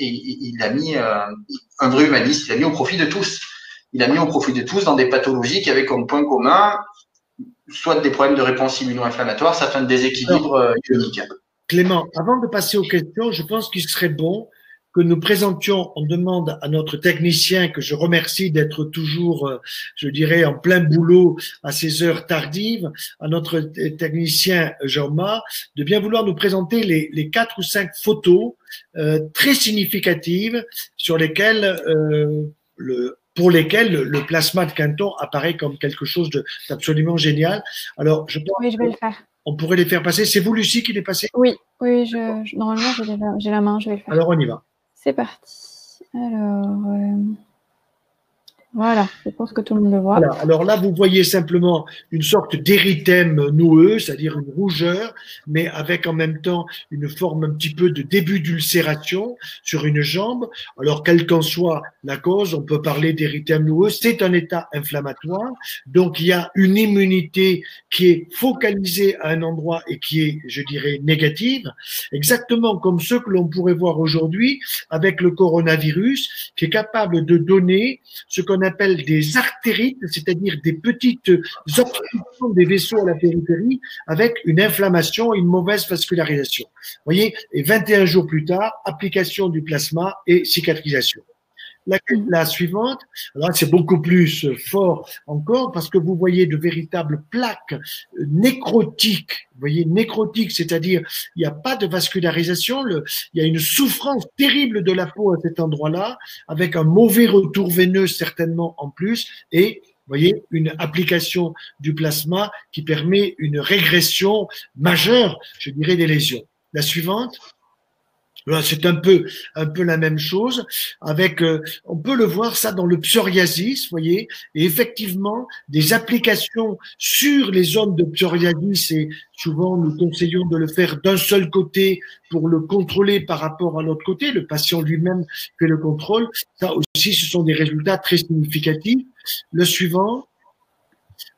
il a mis un vrai humaniste. Il a mis au profit de tous. Il a mis au profit de tous dans des pathologies qui avaient comme point commun soit des problèmes de réponse immuno-inflammatoire, certains déséquilibres ioniques.
Clément, avant de passer aux questions, je pense qu'il serait bon que nous présentions, on demande à notre technicien, que je remercie d'être toujours, euh, je dirais, en plein boulot à ces heures tardives, à notre technicien Jean-Ma, de bien vouloir nous présenter les, les quatre ou cinq photos euh, très significatives sur lesquelles euh, le, pour lesquelles le, plasma de Quinton apparaît comme quelque chose d'absolument génial. Alors, je
pense oui, je vais le faire.
On pourrait les faire passer. C'est vous, Lucie, qui les passez?
Oui, oui, je, normalement, j'ai la main, je vais le faire.
Alors, on y va.
C'est parti. Alors, euh, voilà, je pense que tout le monde le voit.
Alors là, vous voyez simplement une sorte d'érythème noueux, c'est-à-dire une rougeur, mais avec en même temps une forme un petit peu de début d'ulcération sur une jambe. Alors, quelle qu'en soit la cause, on peut parler d'érythème noueux. C'est un état inflammatoire. Donc, il y a une immunité qui est focalisée à un endroit et qui est, je dirais, négative, exactement comme ce que l'on pourrait voir aujourd'hui avec le coronavirus, qui est capable de donner ce qu'on appelle des artérites, c'est-à-dire des petites obstructions des vaisseaux à la périphérie avec une inflammation une mauvaise vascularisation. Vous voyez, et 21 jours plus tard, application du plasma et cicatrisation. La, la suivante, c'est beaucoup plus fort encore parce que vous voyez de véritables plaques nécrotiques. Vous voyez, nécrotiques, c'est-à-dire il n'y a pas de vascularisation, le, il y a une souffrance terrible de la peau à cet endroit-là, avec un mauvais retour veineux certainement en plus, et vous voyez, une application du plasma qui permet une régression majeure, je dirais, des lésions. La suivante. C'est un peu, un peu la même chose. Avec, euh, on peut le voir ça dans le psoriasis, voyez, et effectivement des applications sur les zones de psoriasis. Et souvent, nous conseillons de le faire d'un seul côté pour le contrôler par rapport à l'autre côté. Le patient lui-même fait le contrôle. Ça aussi, ce sont des résultats très significatifs. Le suivant.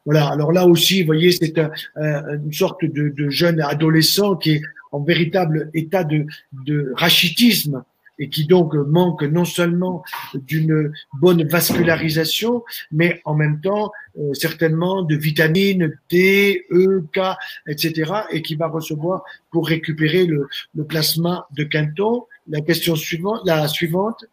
Voilà. Alors là aussi, vous voyez, c'est un, une sorte de jeune adolescent qui est en véritable état de, de rachitisme et qui donc manque non seulement d'une bonne vascularisation, mais en même temps euh, certainement de vitamines D, E, K, etc., et qui va recevoir pour récupérer le, le plasma de Quinton. La question suivante, la suivante.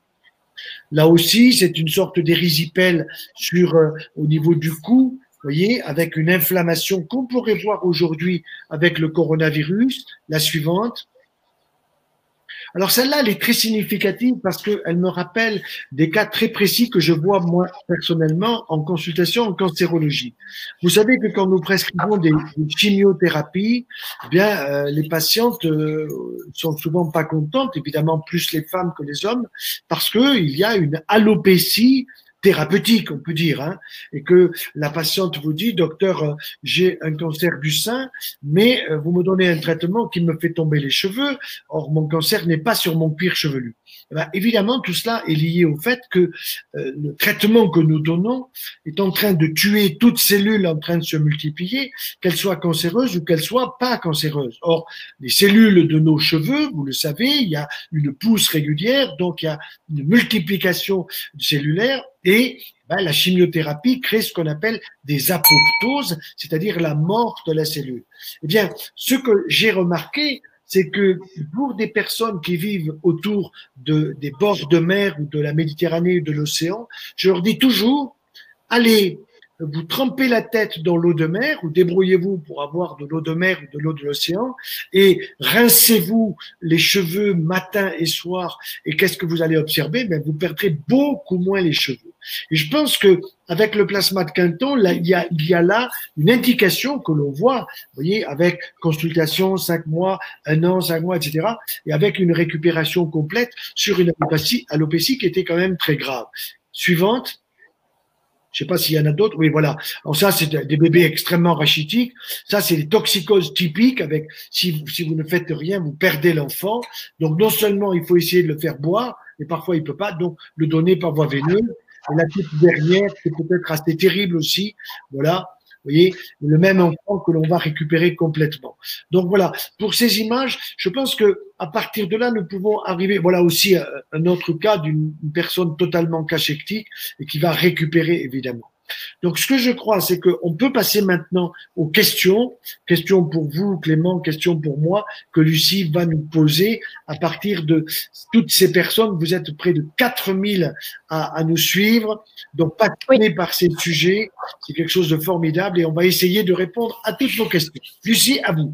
Là aussi, c'est une sorte d'érysipèle sur euh, au niveau du cou voyez, avec une inflammation qu'on pourrait voir aujourd'hui avec le coronavirus. La suivante. Alors celle-là, elle est très significative parce qu'elle me rappelle des cas très précis que je vois moi personnellement en consultation en cancérologie. Vous savez que quand nous prescrivons des, chimiothérapies, eh bien euh, les patientes euh, sont souvent pas contentes, évidemment plus les femmes que les hommes, parce que il y a une alopécie thérapeutique, on peut dire, hein, et que la patiente vous dit, docteur, euh, j'ai un cancer du sein, mais euh, vous me donnez un traitement qui me fait tomber les cheveux, or mon cancer n'est pas sur mon cuir chevelu. Eh ben, évidemment, tout cela est lié au fait que euh, le traitement que nous donnons est en train de tuer toute cellule en train de se multiplier, qu'elle soit cancéreuse ou qu'elle soit pas cancéreuse. Or, les cellules de nos cheveux, vous le savez, il y a une pousse régulière, donc il y a une multiplication cellulaire et ben, la chimiothérapie crée ce qu'on appelle des apoptoses, c'est-à-dire la mort de la cellule. Eh bien, ce que j'ai remarqué, c'est que pour des personnes qui vivent autour de, des bords de mer ou de la Méditerranée ou de l'océan, je leur dis toujours, allez vous trempez la tête dans l'eau de mer ou débrouillez-vous pour avoir de l'eau de mer ou de l'eau de l'océan et rincez-vous les cheveux matin et soir et qu'est-ce que vous allez observer? Ben, Vous perdrez beaucoup moins les cheveux. Et je pense que avec le plasma de Quinton, là, il, y a, il y a là une indication que l'on voit, vous voyez, avec consultation, cinq mois, un an, cinq mois, etc., et avec une récupération complète sur une alopécie, alopécie qui était quand même très grave. Suivante. Je sais pas s'il y en a d'autres. Oui, voilà. Alors ça, c'est des bébés extrêmement rachitiques. Ça, c'est les toxicoses typiques. Avec si, vous ne faites rien, vous perdez l'enfant. Donc non seulement il faut essayer de le faire boire, mais parfois il peut pas. Donc le donner par voie veineuse. Et la toute dernière, c'est peut-être assez terrible aussi. Voilà. Voyez, le même enfant que l'on va récupérer complètement. Donc voilà, pour ces images, je pense que à partir de là, nous pouvons arriver. Voilà aussi euh, un autre cas d'une personne totalement cachectique et qui va récupérer évidemment. Donc, ce que je crois, c'est qu'on peut passer maintenant aux questions. Questions pour vous, Clément, questions pour moi, que Lucie va nous poser à partir de toutes ces personnes. Vous êtes près de 4000 à, à nous suivre. Donc, passionnés par ces sujets. C'est quelque chose de formidable et on va essayer de répondre à toutes vos questions. Lucie, à vous.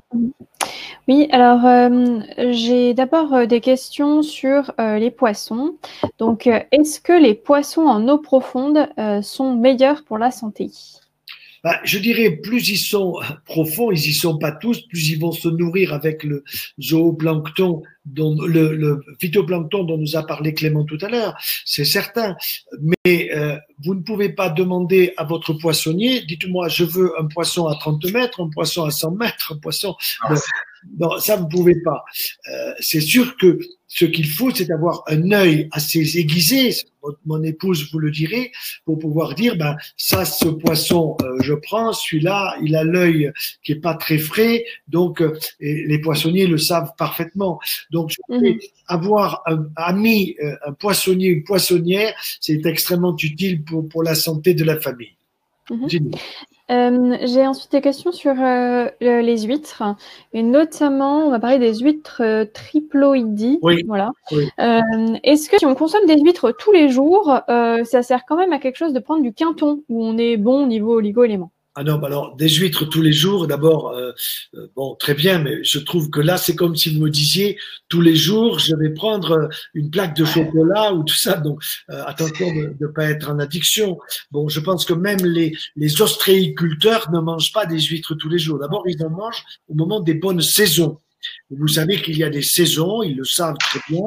Oui, alors euh, j'ai d'abord euh, des questions sur euh, les poissons. Donc, est-ce que les poissons en eau profonde sont meilleurs pour la santé?
Bah, je dirais, plus ils sont profonds, ils y sont pas tous, plus ils vont se nourrir avec le zooplancton, dont, le, le phytoplancton dont nous a parlé Clément tout à l'heure, c'est certain. Mais euh, vous ne pouvez pas demander à votre poissonnier, dites-moi, je veux un poisson à 30 mètres, un poisson à 100 mètres, un poisson. Ah, non, ça vous pouvez pas. Euh, c'est sûr que ce qu'il faut, c'est avoir un œil assez aiguisé. Mon épouse vous le dirait pour pouvoir dire, ben ça, ce poisson, euh, je prends. Celui-là, il a l'œil qui est pas très frais, donc euh, les poissonniers le savent parfaitement. Donc mhm. avoir un ami, un poissonnier, une poissonnière, c'est extrêmement utile pour pour la santé de la famille.
Mhm. Euh, j'ai ensuite des questions sur euh, les huîtres, et notamment, on va parler des huîtres euh, triploïdies.
Oui.
Voilà. Est-ce que si on consomme des huîtres tous les jours, ça sert quand même à quelque chose de prendre du quinton, où on est bon au niveau oligo-éléments
ah non, alors des huîtres tous les jours, d'abord, euh, euh, bon, très bien, mais je trouve que là, c'est comme si vous me disiez tous les jours, je vais prendre euh, une plaque de chocolat ou tout ça. Donc, attention de ne pas être en addiction. Bon, je pense que même les ostréiculteurs ne mangent pas des huîtres tous les jours. D'abord, ils en mangent au moment des bonnes saisons. Vous savez qu'il y a des saisons, ils le savent très bien.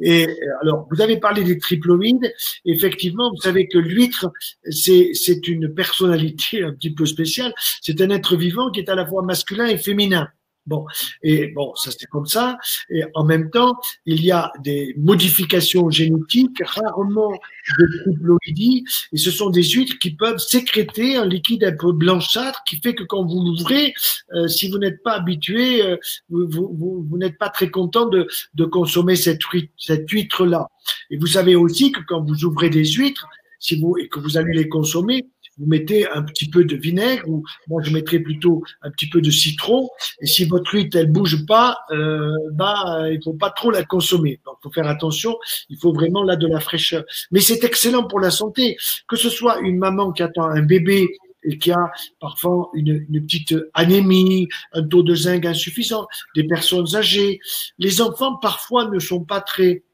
Et alors, vous avez parlé des triploïdes. Effectivement, vous savez que l'huître, c'est, c'est une personnalité un petit peu spéciale. C'est un être vivant qui est à la fois masculin et féminin. Bon, et bon, ça c'est comme ça. Et en même temps, il y a des modifications génétiques, rarement de triploïdie, et ce sont des huîtres qui peuvent sécréter un liquide un peu blanchâtre qui fait que quand vous l'ouvrez, euh, si vous n'êtes pas habitué, euh, vous, vous, vous, n'êtes pas très content de, de consommer cette huître, cette huître-là. Et vous savez aussi que quand vous ouvrez des huîtres, si vous, et que vous allez les consommer, vous mettez un petit peu de vinaigre ou moi je mettrais plutôt un petit peu de citron. Et si votre huître elle bouge pas, euh, bah il faut pas trop la consommer. Donc faut faire attention. Il faut vraiment là de la fraîcheur. Mais c'est excellent pour la santé. Que ce soit une maman qui attend un bébé et qui a parfois une, une, petite anémie, un taux de zinc insuffisant, des personnes âgées. Les enfants parfois ne sont pas très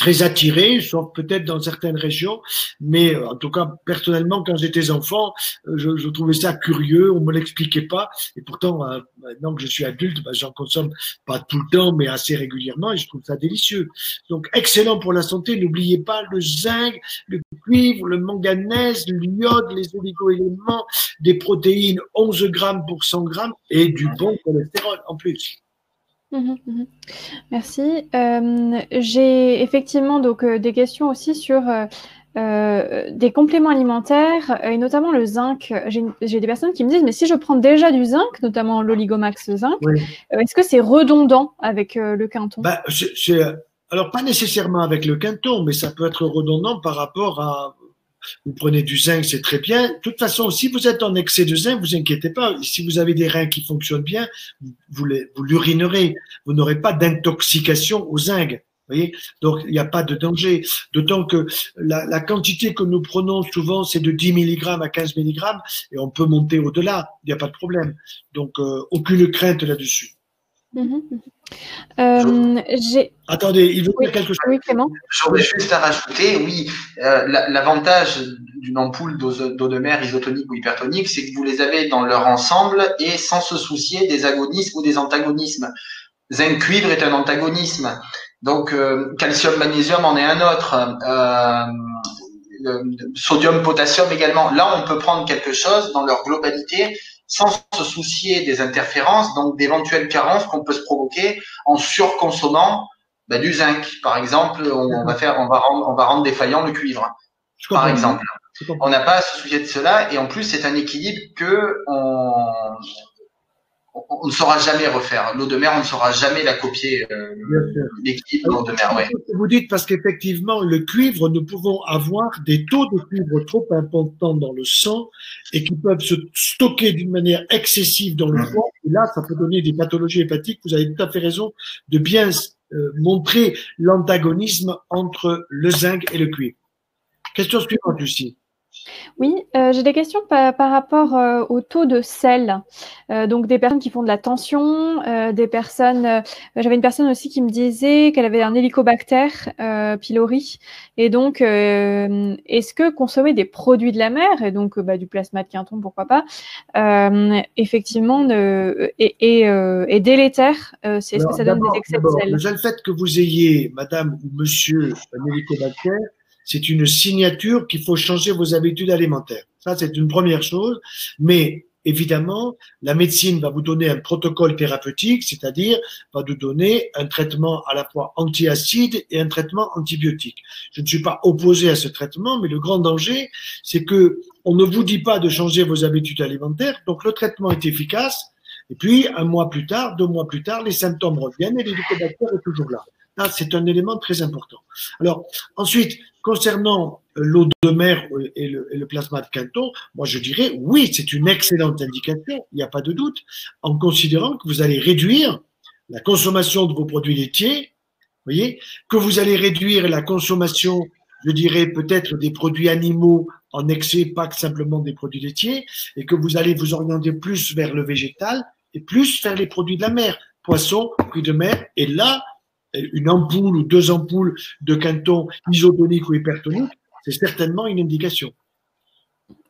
très attiré, sauf peut-être dans certaines régions, mais euh, en tout cas personnellement quand j'étais enfant, euh, je, je, trouvais ça curieux, on me l'expliquait pas, et pourtant euh, maintenant que je suis adulte, ben, j'en consomme pas tout le temps, mais assez régulièrement, et je trouve ça délicieux. Donc excellent pour la santé. N'oubliez pas le zinc, le cuivre, le manganèse, l'iode, les oligo-éléments, des protéines 11 grammes pour 100 grammes et du bon cholestérol en plus.
Mmh mmh Merci. Euh, j'ai effectivement donc euh, des questions aussi sur euh, des compléments alimentaires et notamment le zinc. J'ai des personnes qui me disent mais si je prends déjà du zinc, notamment l'oligomax zinc, est-ce que c'est redondant avec le quinton?
Bah, Alors pas nécessairement avec le quinton, mais ça peut être redondant par rapport à vous prenez du zinc, c'est très bien. De toute façon, si vous êtes en excès de zinc, vous inquiétez pas. Si vous avez des reins qui fonctionnent bien, vous, l'urinerez. Vous n'aurez pas d'intoxication au zinc. Voyez Donc, il n'y a pas de danger. D'autant que la, la, quantité que nous prenons souvent, c'est de 10 mg à 15 mg, et on peut monter au-delà. Il n'y a pas de problème. Donc, euh, aucune crainte là-dessus.
Mhm, mhm. Euh,
Attendez, il veut dire quelque chose.
Oui, Clément.
J'aurais juste à rajouter, oui, euh, l'avantage d'une ampoule d'eau de mer isotonique ou hypertonique, c'est que vous les avez dans leur ensemble et sans se soucier des agonismes ou des antagonismes. Zinc cuivre est un antagonisme, donc euh, calcium magnésium en est un autre. sodium potassium également. Là, on peut prendre quelque chose dans leur globalité sans se soucier des interférences, donc d'éventuelles carences qu'on peut se provoquer en surconsommant bah, du zinc. Par exemple, on, va faire, on va rendre, on va rendre défaillant le cuivre. Par exemple, on n'a pas à se soucier de cela, et en plus, c'est un équilibre que on, on ne saura jamais refaire. L'eau de mer, on ne saura jamais la copier, euh, l'équilibre de l'eau de mer.
Vous dites parce qu'effectivement, le cuivre, nous pouvons avoir des taux de cuivre trop importants dans le sang et qui peuvent se stocker d'une manière excessive dans le foie. Et là, ça peut donner des pathologies hépatiques. Vous avez tout à fait raison de bien euh, montrer l'antagonisme entre le zinc et le cuivre. Question suivante, Lucie.
Oui, euh, j'ai des questions par, rapport euh, au taux de sel. Euh, donc des personnes qui font de la tension, des personnes. J'avais une personne aussi qui me disait qu'elle avait un hélicobactère pylori. Et donc, est-ce que consommer des produits de la mer et donc bah, du plasma de Quinton, pourquoi pas, effectivement, est, délétère Est-ce que ça donne des excès de sel?
Le fait que vous ayez, Madame ou Monsieur, un hélicobactère c'est une signature qu'il faut changer vos habitudes alimentaires. Ça, c'est une première chose. Mais évidemment, la médecine va vous donner un protocole thérapeutique, c'est-à-dire va vous donner un traitement à la fois antiacide et un traitement antibiotique. Je ne suis pas opposé à ce traitement, mais le grand danger, c'est que on ne vous dit pas de changer vos habitudes alimentaires, donc le traitement est efficace, et puis un mois plus tard, deux mois plus tard, les symptômes reviennent et l'hélicobactère est toujours là. Là, c'est un élément très important. Alors, ensuite, Concernant euh, l'eau de mer et le, plasma de Canton, moi je dirais oui, c'est une excellente indication, il n'y a pas de doute, en considérant que vous allez réduire la consommation de vos produits laitiers, voyez, que vous allez réduire la consommation, je dirais peut-être des produits animaux en excès, pas que simplement des produits laitiers, et que vous allez vous orienter plus vers le végétal et plus vers les produits de la mer, poissons, fruits de mer, et là, une ampoule ou deux ampoules de quinton isotonique ou hypertonique, c'est certainement une indication.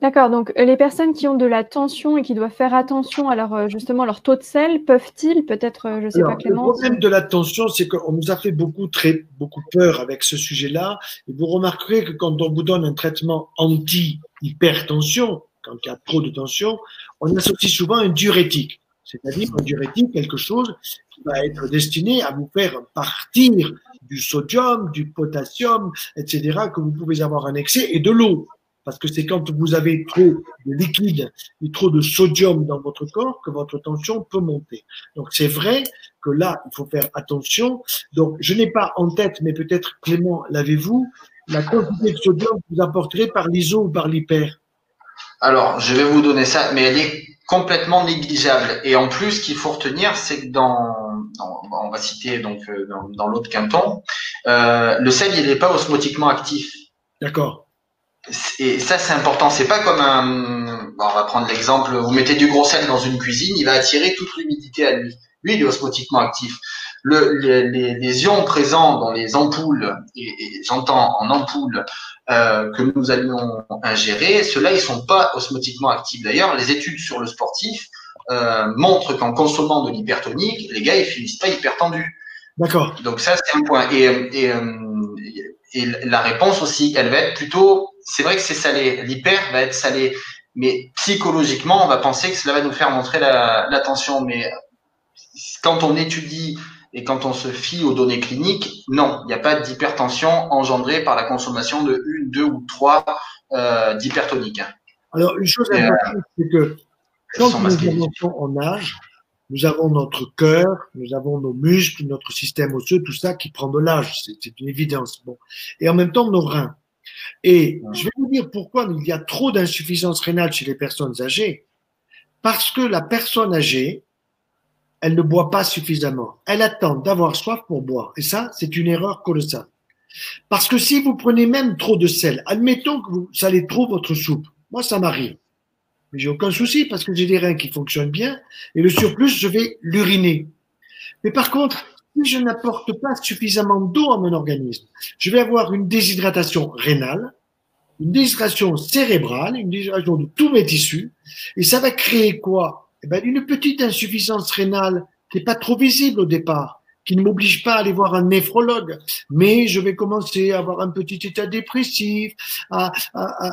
D'accord, donc euh, les personnes qui ont de la tension et qui doivent faire attention à leur, euh, justement leur taux de sel, peuvent-ils peut-être, euh, je ne sais pas Clément
Le problème de la tension, c'est qu'on nous a fait beaucoup, très, beaucoup peur avec ce sujet-là. Et vous remarquerez que quand on vous donne un traitement anti-hypertension, quand il y a trop de tension, on associe souvent un diurétique. C'est-à-dire un diurétique, quelque chose va être destiné à vous faire partir du sodium, du potassium, etc., que vous pouvez avoir un excès, et de l'eau. Parce que c'est quand vous avez trop de liquide et trop de sodium dans votre corps que votre tension peut monter. Donc c'est vrai que là, il faut faire attention. Donc je n'ai pas en tête, mais peut-être Clément, l'avez-vous, la quantité de sodium que vous apporterez par l'iso ou par l'hyper?
Alors, je vais vous donner ça, mais elle est complètement négligeable. Et en plus, ce qu'il faut retenir, c'est que dans, on va citer donc euh, dans, l'autre canton, euh, le sel il n'est pas osmotiquement actif.
D'accord.
Et ça c'est important. C'est pas comme un, on va prendre l'exemple, vous mettez du gros sel dans une cuisine, il va attirer toute l'humidité à lui. Lui, il est osmotiquement actif. Le, les, les, ions présents dans les ampoules, et, et j'entends en ampoules euh, que nous allions ingérer, ceux-là, ils sont pas osmotiquement actifs. D'ailleurs, les études sur le sportif euh, montrent qu'en consommant de l'hypertonique, les gars, ils finissent pas hyper tendus.
D'accord.
Donc ça, c'est un point. Et, et, euh, et, la réponse aussi, elle va être plutôt, c'est vrai que c'est salé, l'hyper va être salé, mais psychologiquement, on va penser que cela va nous faire montrer la, la tension. Mais quand on étudie et quand on se fie aux données cliniques, non, il n'y a pas d'hypertension engendrée par la consommation de une, deux ou trois euh, d'hypertoniques.
Alors, une chose importante, euh, c'est que quand nous avançons en âge, nous avons notre cœur, nous avons nos muscles, notre système osseux, tout ça qui prend de l'âge, c'est une évidence. Bon. Et en même temps, nos reins. Et je vais vous dire pourquoi il y a trop d'insuffisance rénale chez les personnes âgées. Parce que la personne âgée, elle ne boit pas suffisamment. Elle attend d'avoir soif pour boire. Et ça, c'est une erreur colossale. Parce que si vous prenez même trop de sel, admettons que vous salez trop votre soupe. Moi, ça m'arrive. Mais j'ai aucun souci parce que j'ai des reins qui fonctionnent bien. Et le surplus, je vais l'uriner. Mais par contre, si je n'apporte pas suffisamment d'eau à mon organisme, je vais avoir une déshydratation rénale, une déshydratation cérébrale, une déshydratation de tous mes tissus, et ça va créer quoi? Eh ben, Une petite insuffisance rénale qui n'est pas trop visible au départ, qui ne m'oblige pas à aller voir un néphrologue, mais je vais commencer à avoir un petit état dépressif, à,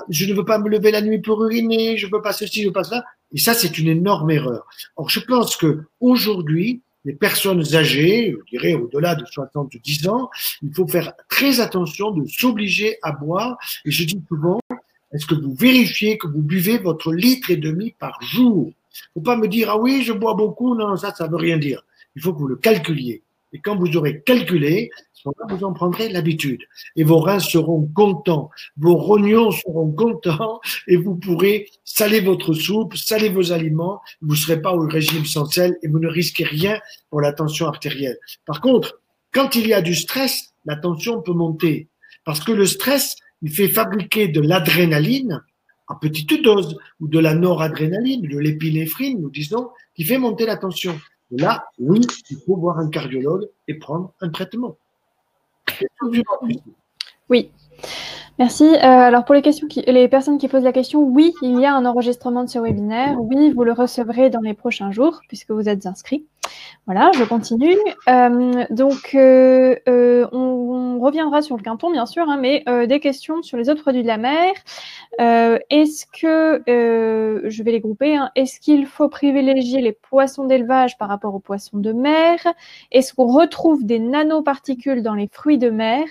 je ne veux pas me lever la nuit pour uriner, je veux pas ceci, je veux pas ça, et ça c'est une énorme erreur. Or je pense que aujourd'hui, les personnes âgées, je dirais au-delà de 70 ans, il faut faire très attention de s'obliger à boire. Et je dis souvent, est-ce que vous vérifiez que vous buvez votre litre et demi par jour? Faut pas me dire, ah oui, je bois beaucoup. Non, ça, ça veut rien dire. Il faut que vous le calculiez. Et quand vous aurez calculé, vous en prendrez l'habitude. Et vos reins seront contents, vos rognons seront contents, et vous pourrez saler votre soupe, saler vos aliments. Vous ne serez pas au régime sans sel et vous ne risquez rien pour la tension artérielle. Par contre, quand il y a du stress, la tension peut monter. Parce que le stress, il fait fabriquer de l'adrénaline à petite dose, ou de la noradrénaline, de l'épinéphrine, nous disons, qui fait monter la tension. Là, oui, il faut voir un cardiologue et prendre un traitement.
Oui. Merci. Euh, alors pour les, questions les personnes qui posent la question, oui, il y a un enregistrement de ce webinaire. Oui, vous le recevrez dans les prochains jours puisque vous êtes inscrit. Voilà, je continue. Euh, donc, euh, euh, on, reviendra sur le quinton, bien sûr, hein, mais des questions sur les autres produits de la mer. Est-ce que, je vais les grouper, hein, est-ce qu'il faut privilégier les poissons d'élevage par rapport aux poissons de mer? Est-ce qu'on retrouve des nanoparticules dans les fruits de mer?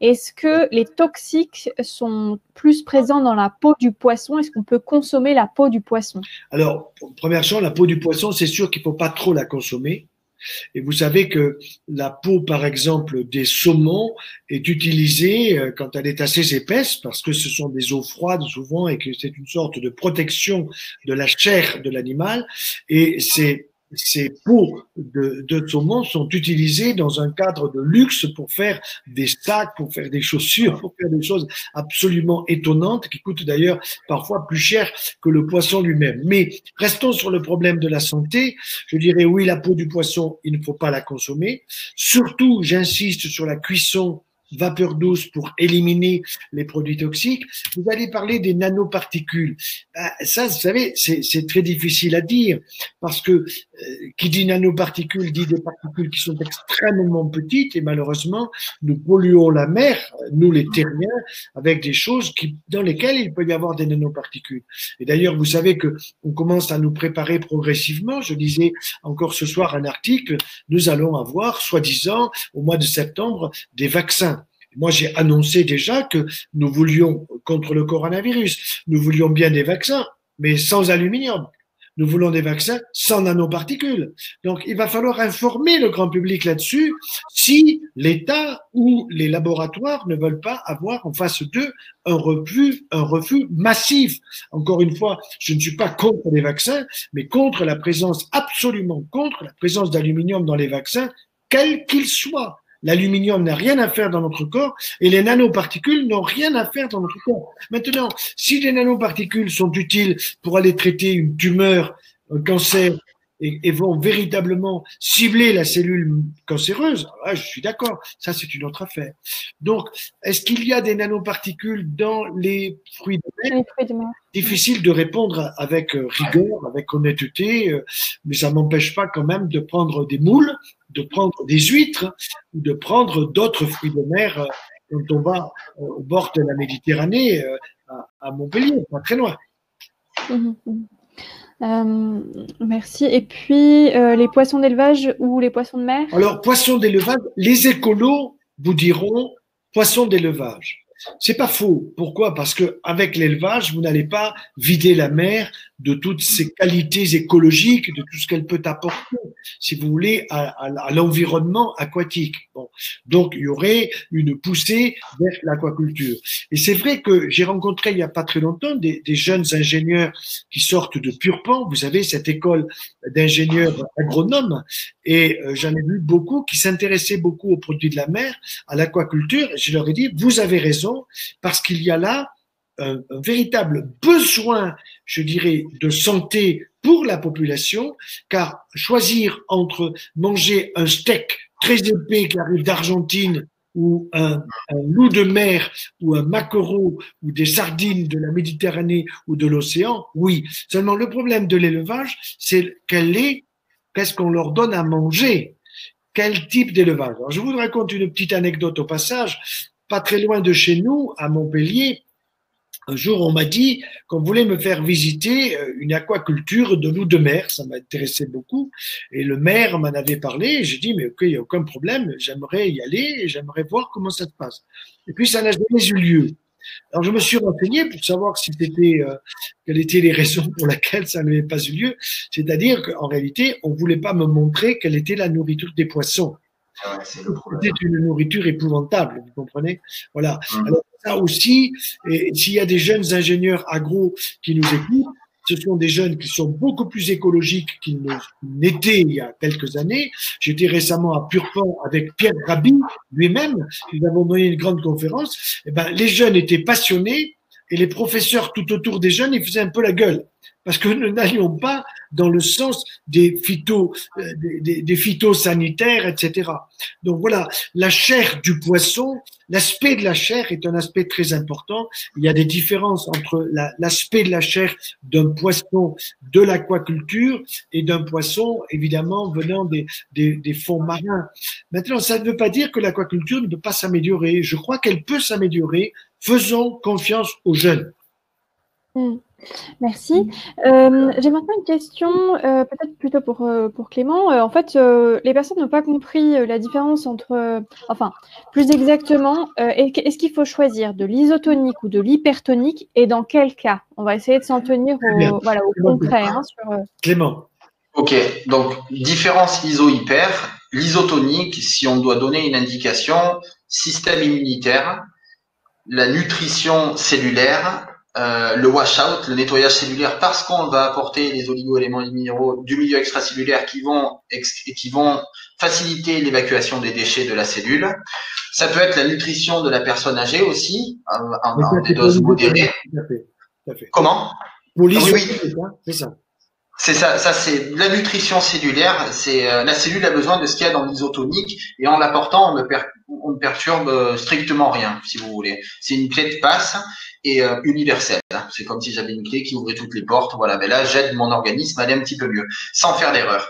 Est-ce que les toxiques sont plus présents dans la peau du poisson? Est-ce qu'on peut consommer la peau du poisson?
Alors, première chose, la peau du poisson, c'est sûr qu'il ne faut pas trop la consommer et vous savez que la peau, par exemple, des saumons est utilisée euh, quand elle est assez épaisse, parce que ce sont des eaux froides souvent et que c'est une sorte de protection de la chair de l'animal. Et c'est ces peaux de, de saumon sont utilisées dans un cadre de luxe pour faire des sacs, pour faire des chaussures, pour faire des choses absolument étonnantes qui coûtent d'ailleurs parfois plus cher que le poisson lui-même. Mais restons sur le problème de la santé. Je dirais oui, la peau du poisson, il ne faut pas la consommer. Surtout, j'insiste sur la cuisson vapeur douce pour éliminer les produits toxiques. Vous allez parler des nanoparticules. Ben, ça, vous savez, c'est très difficile à dire parce que euh, qui dit nanoparticules dit des particules qui sont extrêmement petites et malheureusement, nous polluons la mer, nous les terriens, avec des choses qui, dans lesquelles il peut y avoir des nanoparticules. Et d'ailleurs, vous savez que on commence à nous préparer progressivement. Je disais encore ce soir un article, nous allons avoir, soi-disant, au mois de septembre, des vaccins moi, j'ai annoncé déjà que nous voulions, contre le coronavirus, nous voulions bien des vaccins, mais sans aluminium. Nous voulons des vaccins sans nanoparticules. Donc, il va falloir informer le grand public là-dessus si l'État ou les laboratoires ne veulent pas avoir en face d'eux un refus, massif. Encore une fois, je ne suis pas contre les vaccins, mais contre la présence, absolument contre la présence d'aluminium dans les vaccins, quels qu'ils soient. L'aluminium n'a rien à faire dans notre corps et les nanoparticules n'ont rien à faire dans notre corps. Maintenant, si les nanoparticules sont utiles pour aller traiter une tumeur, un cancer, et, vont véritablement cibler la cellule cancéreuse, là, je suis d'accord, ça c'est une autre affaire. Donc, est-ce qu'il y a des nanoparticules dans les fruits de mer, Difficile de répondre avec euh, rigueur, avec honnêteté, euh, mais ça m'empêche pas quand même de prendre des moules, de prendre des huîtres ou de prendre d'autres fruits de mer euh, quand on va au bord de la Méditerranée, à, Montpellier, pas très loin. Mmh
mmh euh, merci. Et puis, euh, les poissons d'élevage ou les poissons de mer?
Alors, poissons d'élevage, les écolos vous diront poissons d'élevage. C'est pas faux. Pourquoi? Parce que avec l'élevage, vous n'allez pas vider la mer de toutes ses qualités écologiques, de tout ce qu'elle peut apporter, si vous voulez, à, l'environnement aquatique. Donc, il y aurait une poussée vers l'aquaculture. Et c'est vrai que j'ai rencontré il n'y a pas très longtemps des, jeunes ingénieurs qui sortent de Purpan, vous savez, cette école d'ingénieurs agronomes, et euh, j'en ai vu beaucoup qui s'intéressaient beaucoup aux produits de la mer, à l'aquaculture, et je leur ai dit, vous avez raison, parce qu'il y a là un, véritable besoin, je dirais, de santé pour la population, car choisir entre manger un steak très épais qui arrive d'Argentine ou un, loup de mer ou un maquereau ou des sardines de la Méditerranée ou de l'océan, oui. Seulement le problème de l'élevage, c'est est, qu'est-ce qu'on leur donne à manger Quel type d'élevage? Je vous raconte une petite anecdote au passage. Pas très loin de chez nous, à Montpellier, un jour, on m'a dit qu'on voulait me faire visiter euh, une aquaculture de loup de mer. Ça m'intéressait beaucoup. Et le maire m'en avait parlé. J'ai dit, mais ok, il n'y a aucun problème. J'aimerais y aller j'aimerais voir comment ça se passe. Et puis, ça n'a jamais eu lieu. Alors, je me suis renseigné pour savoir si euh, quelles étaient les raisons pour lesquelles ça n'avait pas eu lieu. C'est-à-dire qu'en réalité, on voulait pas me montrer quelle était la nourriture des poissons. C'était une nourriture épouvantable, vous comprenez? Voilà. Mmh. Alors ça aussi, s'il y a des jeunes ingénieurs agro qui nous écoutent, ce sont des jeunes qui sont beaucoup plus écologiques qu'ils n'étaient il y a quelques années. J'étais récemment à Purpan avec Pierre Rabhi lui-même. Nous avons donné une grande conférence. Eh ben, les jeunes étaient passionnés et les professeurs tout autour des jeunes, ils faisaient un peu la gueule parce que nous n'allions pas dans le sens des phyto, euh, des, des, phytosanitaires, etc. Donc voilà, la chair du poisson, l'aspect de la chair est un aspect très important. Il y a des différences entre l'aspect de la chair d'un poisson de l'aquaculture et d'un poisson, évidemment, venant des, des, des fonds marins. Maintenant, ça ne veut pas dire que l'aquaculture ne peut pas s'améliorer. Je crois qu'elle peut s'améliorer. Faisons confiance aux jeunes.
Hmm. Merci. Euh, j'ai maintenant une question, euh, peut-être plutôt pour, euh, pour Clément. en fait, les personnes n'ont pas compris la différence entre, enfin, plus exactement, est-ce qu'il faut choisir de l'isotonique ou de l'hypertonique et dans quel cas? On va essayer de s'en tenir au, voilà, au concret. Hein,
Clément.
Ok, donc différence iso-hyper. L'isotonique, si on doit donner une indication, système immunitaire, la nutrition cellulaire euh, le washout, le nettoyage cellulaire, parce qu'on va apporter les oligo-éléments minéraux du milieu extracellulaire qui vont, qui vont faciliter l'évacuation des déchets de la cellule. Ça peut être la nutrition de la personne âgée aussi, en, des doses modérées. Comment?
Oui, oui. c'est ça.
C'est ça, ça c'est la nutrition cellulaire. C'est euh, la cellule a besoin de ce qu'il y a dans l'isotonique et en l'apportant, on ne, perturbe euh, strictement rien, si vous voulez. C'est une clé de passe et euh, universelle. C'est comme si j'avais une clé qui ouvrait toutes les portes. Voilà, ben là j'aide mon organisme à aller un petit peu mieux, sans faire d'erreur.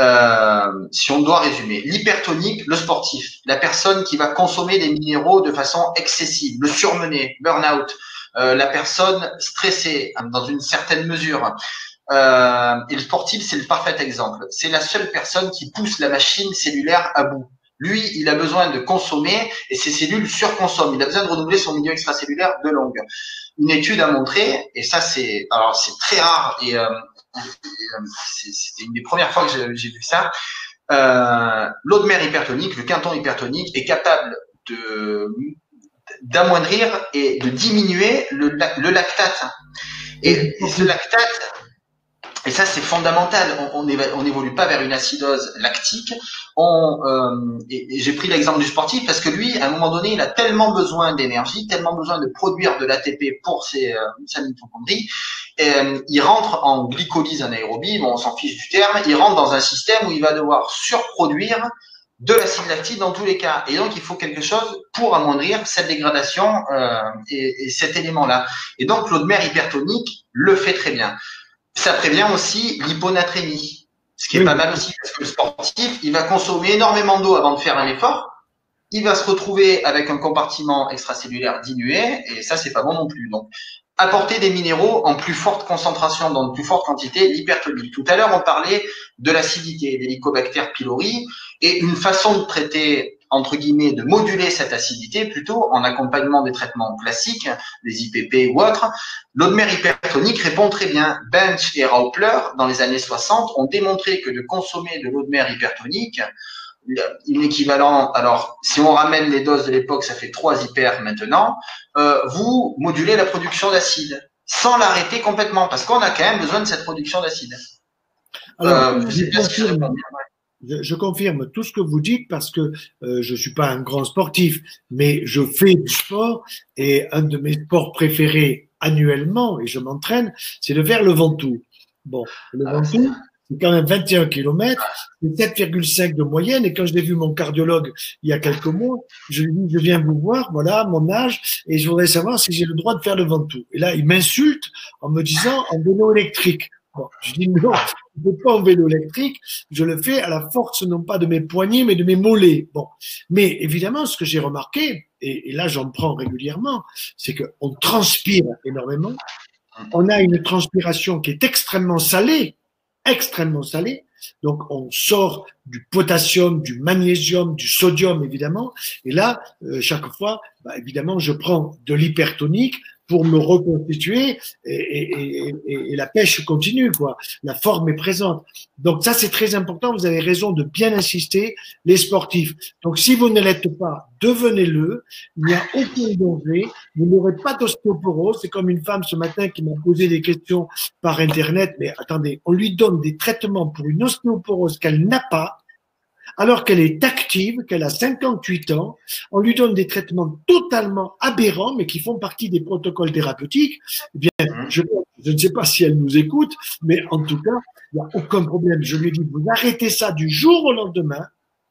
Euh, si on doit résumer, l'hypertonique, le sportif, la personne qui va consommer des minéraux de façon excessive, le surmené, burn-out, la personne stressée dans une certaine mesure, euh, et le sportif, c'est le parfait exemple. C'est la seule personne qui pousse la machine cellulaire à bout. Lui, il a besoin de consommer et ses cellules surconsomment. Il a besoin de renouveler son milieu extracellulaire de longue. Une étude a montré, et ça c'est, alors c'est très rare et, euh, euh c'était une des premières fois que j'ai vu ça. Euh, L'eau de mer hypertonique, le quinton hypertonique, est capable de d'amoindrir et de diminuer le, le lactate. Et, et ce lactate, et ça, c'est fondamental. On n'évolue pas vers une acidose lactique. On, euh, et, j'ai pris l'exemple du sportif parce que lui, à un moment donné, il a tellement besoin d'énergie, tellement besoin de produire de l'ATP pour ses, euh, sa mitochondrie. Euh, il rentre en glycolyse anaérobie, bon, on s'en fiche du terme. Il rentre dans un système où il va devoir surproduire de l'acide lactique dans tous les cas. Et donc, il faut quelque chose pour amoindrir cette dégradation euh, et, et cet élément-là. Et donc, l'eau de mer hypertonique le fait très bien. Ça prévient aussi l'hyponatrémie, ce qui est pas mal aussi parce que le sportif, il va consommer énormément d'eau avant de faire un effort. Il va se retrouver avec un compartiment extracellulaire dilué et ça c'est pas bon non plus. Donc apporter des minéraux en plus forte concentration, dans de plus forte quantité, l'hypertonie. Tout à l'heure, on parlait de l'acidité, des Helicobacter pylori, et une façon de traiter entre guillemets, de moduler cette acidité plutôt en accompagnement des traitements classiques, des IPP ou autres. L'eau de mer hypertonique répond très bien. Bench et Raupler, dans les années 60, ont démontré que de consommer de l'eau de mer hypertonique, une équivalent, alors si on ramène les doses de l'époque, ça fait 3 hyper maintenant, euh, vous modulez la production d'acide sans l'arrêter complètement parce qu'on a quand même besoin de cette production d'acide.
Euh, je, confirme tout ce que vous dites parce que euh, je suis pas un grand sportif, mais je fais du sport et un de mes sports préférés annuellement, et je m'entraîne, c'est de faire le Ventoux. Bon, le ah, Ventoux, c'est quand même 21 km, c'est 7,5 de moyenne. Et quand je l'ai vu mon cardiologue il y a quelques mois, je lui ai dit, je viens vous voir, voilà mon âge, et je voudrais savoir si j'ai le droit de faire le Ventoux. Et là, il m'insulte en me disant en vélo électrique. Je dis non, je ne pas en vélo électrique, je le fais à la force non pas de mes poignets, mais de mes mollets. Mais évidemment, ce que j'ai remarqué, et, et là j'en prends régulièrement, c'est qu'on transpire énormément. On a une transpiration qui est extrêmement salée, extrêmement salée. Donc on sort du potassium, du magnésium, du sodium évidemment. Et là, euh, chaque fois, bah, évidemment, je prends de l'hypertonique pour me reconstituer et, et, et, et, la pêche continue, quoi. La forme est présente. Donc ça, c'est très important. Vous avez raison de bien insister, les sportifs. Donc si vous ne l'êtes pas, devenez-le. Il n'y a aucun danger. Vous n'aurez pas d'ostéoporose. C'est comme une femme ce matin qui m'a posé des questions par Internet. Mais attendez, on lui donne des traitements pour une ostéoporose qu'elle n'a pas alors qu'elle est active, qu'elle a 58 ans, on lui donne des traitements totalement aberrants, mais qui font partie des protocoles thérapeutiques. Eh bien, mmh. je, je ne sais pas si elle nous écoute, mais en tout cas, il n'y a aucun problème. Je lui dis, vous arrêtez ça du jour au lendemain,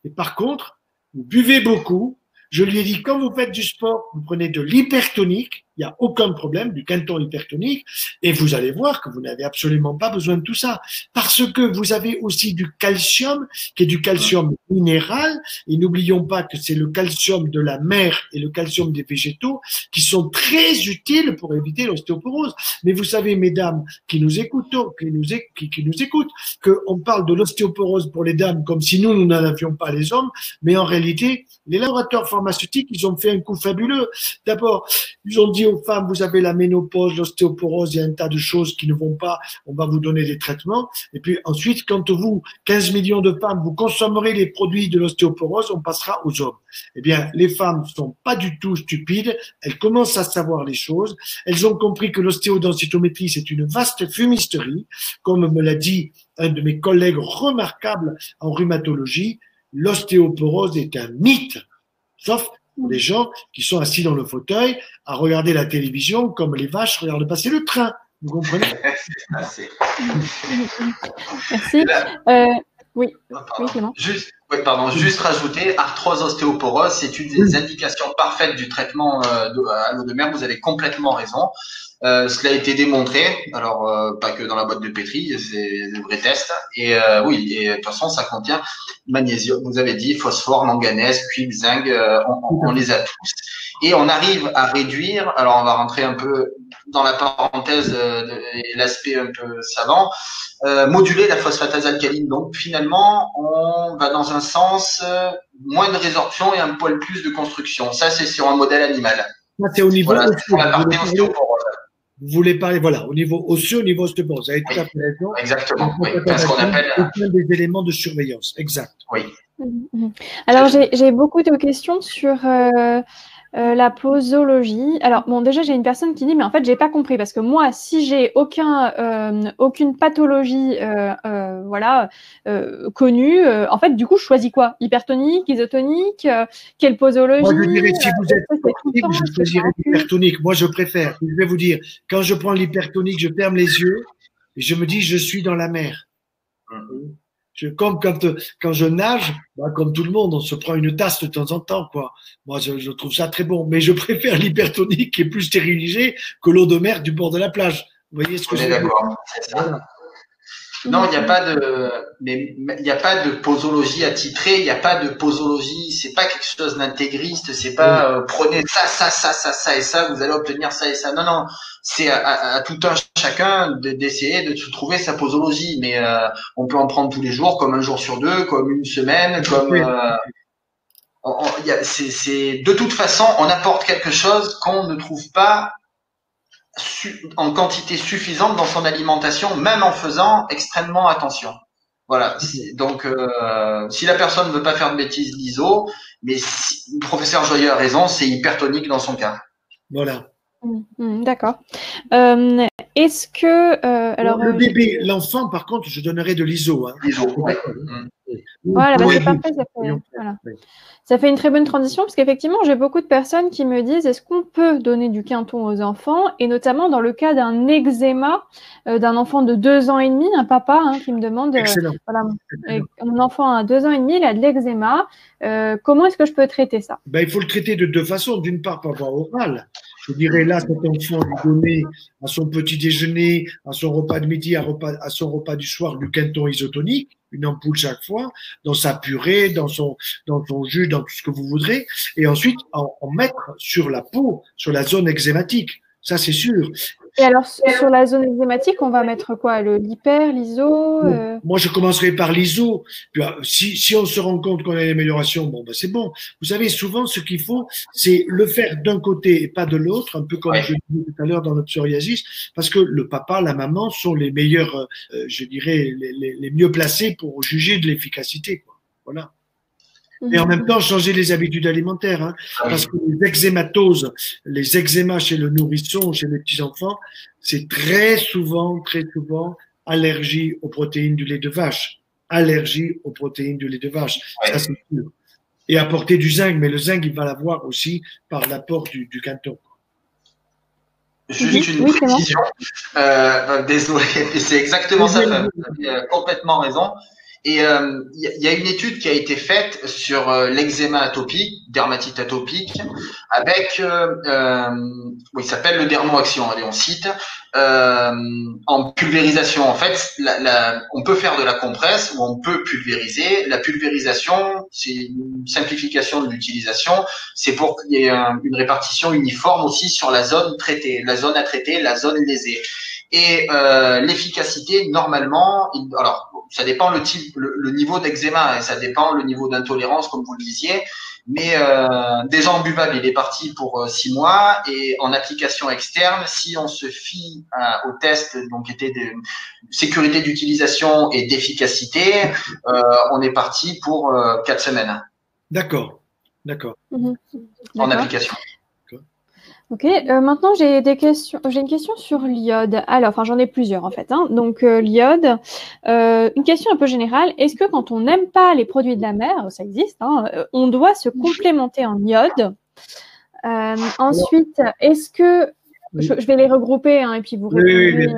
et par contre, vous buvez beaucoup. Je lui ai dit, quand vous faites du sport, vous prenez de l'hypertonique, il n'y a aucun problème du canton hypertonique et vous allez voir que vous n'avez absolument pas besoin de tout ça parce que vous avez aussi du calcium qui est du calcium minéral et n'oublions pas que c'est le calcium de la mer et le calcium des végétaux qui sont très utiles pour éviter l'ostéoporose. Mais vous savez, mesdames qui nous écoutent, qui nous, qui, nous écoutent, qu'on parle de l'ostéoporose pour les dames comme si nous, nous n'en avions pas les hommes, mais en réalité, les laboratoires pharmaceutiques, ils ont fait un coup fabuleux. D'abord, ils ont dit aux femmes, vous avez la ménopause, l'ostéoporose, il y a un tas de choses qui ne vont pas, on va vous donner des traitements. Et puis ensuite, quand vous, 15 millions de femmes, vous consommerez les produits de l'ostéoporose, on passera aux hommes. Eh bien, les femmes sont pas du tout stupides, elles commencent à savoir les choses, elles ont compris que l'ostéodensitométrie, c'est une vaste fumisterie, comme me l'a dit un de mes collègues remarquables en rhumatologie, l'ostéoporose est un mythe. Sauf les gens qui sont assis dans le fauteuil à regarder la télévision comme les vaches regardent passer le train. Vous comprenez?
Merci. Euh, oui,
oui Juste, oui, pardon, juste rajouter, arthrose ostéoporose, c'est une des indications parfaites du traitement euh, de, à l'eau de mer. Vous avez complètement raison. Euh, cela a été démontré, alors euh, pas que dans la boîte de pétri, c'est des vrais tests. Et euh, oui, et de toute façon, ça contient magnésium, vous avez dit, phosphore, manganèse, cuivre, zinc, on, on, les a tous. Et on arrive à réduire, alors on va rentrer un peu dans la parenthèse de, l'aspect un peu savant, moduler la phosphatase alcaline. Donc finalement, on va dans un sens moins de résorption et un poil plus de construction. Ça, c'est sur un modèle animal.
c'est au niveau voilà, la partie vous voulez parler, voilà, au niveau osseux, au niveau ostéoporose. Vous avez tout à fait raison.
Exactement. Oui, ce qu'on appelle.
des éléments de surveillance. Exact.
Oui.
Alors, j'ai beaucoup de questions sur euh, euh, la posologie. Alors, bon, déjà, j'ai une personne qui dit, mais en fait, j'ai pas compris parce que moi, si j'ai aucun, euh, aucune pathologie, euh, voilà, connue, en fait, du coup, je choisis quoi? Hypertonique, isotonique Quelle posologie? Moi,
je dirais, si vous êtes sportif, je choisirais l'hypertonique. Moi, je préfère. Je vais vous dire, quand je prends l'hypertonique, je ferme les yeux et je me dis, je suis dans la mer. Mm-hmm. Je, comme quand, quand je nage, bah, comme tout le monde, on se prend une tasse de temps en temps, quoi. Moi, je, je trouve ça très bon. Mais je préfère l'hypertonique qui est plus stérilisé que l'eau de mer du bord de la plage. Vous voyez ce que je veux dire?
Non, il n'y a pas de, mais il n'y a pas de posologie attitrée, il n'y a pas de posologie, c'est pas quelque chose d'intégriste, c'est pas euh, prenez ça, ça, ça, ça, ça et ça, vous allez obtenir ça et ça. Non, non, c'est à, tout un chacun d'essayer de, trouver sa posologie, mais euh, on peut en prendre tous les jours, comme un jour sur deux, comme une semaine, comme. Euh, c'est de toute façon, on apporte quelque chose qu'on ne trouve pas en quantité suffisante dans son alimentation, même en faisant extrêmement attention. Voilà. Donc, euh, si la personne ne veut pas faire de bêtises, l'ISO, mais si, le professeur Joyeux a raison, c'est hypertonique dans son cas.
Voilà.
Mmh, mmh, d'accord. Euh, est-ce que euh, alors
le bébé, l'enfant, par contre, je donnerai de l'ISO. Hein.
Ouais.
Voilà, bah, c'est parfait. Ça fait, voilà. ça fait, une très bonne transition parce qu'effectivement, j'ai beaucoup de personnes qui me disent est-ce qu'on peut donner du quinton aux enfants? Et notamment dans le cas d'un eczéma euh, d'un enfant de deux ans et demi, un papa hein, qui me demande voilà, mon enfant a deux ans et demi, il a de l'eczéma. comment est-ce que je peux traiter ça?
Ben, Il faut le traiter de deux façons. D'une part, par voie orale. Je dirais là, cet enfant lui donner à son petit déjeuner, à son repas de midi, à, son repas du soir du quinton isotonique, une ampoule chaque fois, dans sa purée, dans son, jus, dans tout ce que vous voudrez, et ensuite en, en mettre sur la peau, sur la zone eczématique. Ça, c'est sûr.
Et alors, sur la zone eczématique, on va mettre quoi? Le l'hyper, l'iso euh?
Moi, je commencerai par l'iso. Euh, si, si on se rend compte qu'on a une amélioration, bon, ben, c'est bon. Vous savez, souvent, ce qu'il faut, c'est le faire d'un côté et pas de l'autre, un peu comme je disais tout à l'heure dans le psoriasis, parce que le papa, la maman sont les meilleurs, euh, je dirais, les, les, les, mieux placés pour juger de l'efficacité. Voilà. Et en même temps, changer les habitudes alimentaires. Hein, ah parce que les eczématoses, les eczémas chez le nourrisson, chez les petits-enfants, c'est très souvent, très souvent, allergie aux protéines du lait de vache. Allergie aux protéines du lait de vache. Ça, c'est sûr. Et apporter du zinc, mais le zinc, il va l'avoir aussi par l'apport du, du canton.
Juste une précision. Euh, désolé, c'est exactement ça. Vous avez euh, complètement raison. Et il euh, y, a une étude qui a été faite sur euh, l'eczéma atopique, dermatite atopique, avec, euh, euh il s'appelle le dermoaction, allez on cite, en pulvérisation. En fait, la, la, on peut faire de la compresse ou on peut pulvériser. La pulvérisation, c'est une simplification de l'utilisation. C'est pour qu'il y ait une répartition uniforme aussi sur la zone traitée, la zone à traiter, la zone lésée. Et euh, l'efficacité, normalement, alors ça dépend le type, le, niveau d'eczéma et ça dépend le niveau d'intolérance, comme vous le disiez. Mais euh, déjà en buvable, il est parti pour euh, six mois et en application externe, si on se fie euh, au test donc était de sécurité d'utilisation et d'efficacité, euh, on est parti pour euh, quatre semaines.
D'accord, d'accord.
Mhm.
En application.
Ok, euh, maintenant j'ai des questions. J'ai une question sur l'iode. Alors, enfin j'en ai plusieurs en fait. Hein. Donc euh, l'iode, euh, une question un peu générale. Est-ce que quand on n'aime pas les produits de la mer, ça existe, hein, on doit se complémenter en iode? Ensuite, est-ce que je, vais les regrouper hein, et puis vous répondez.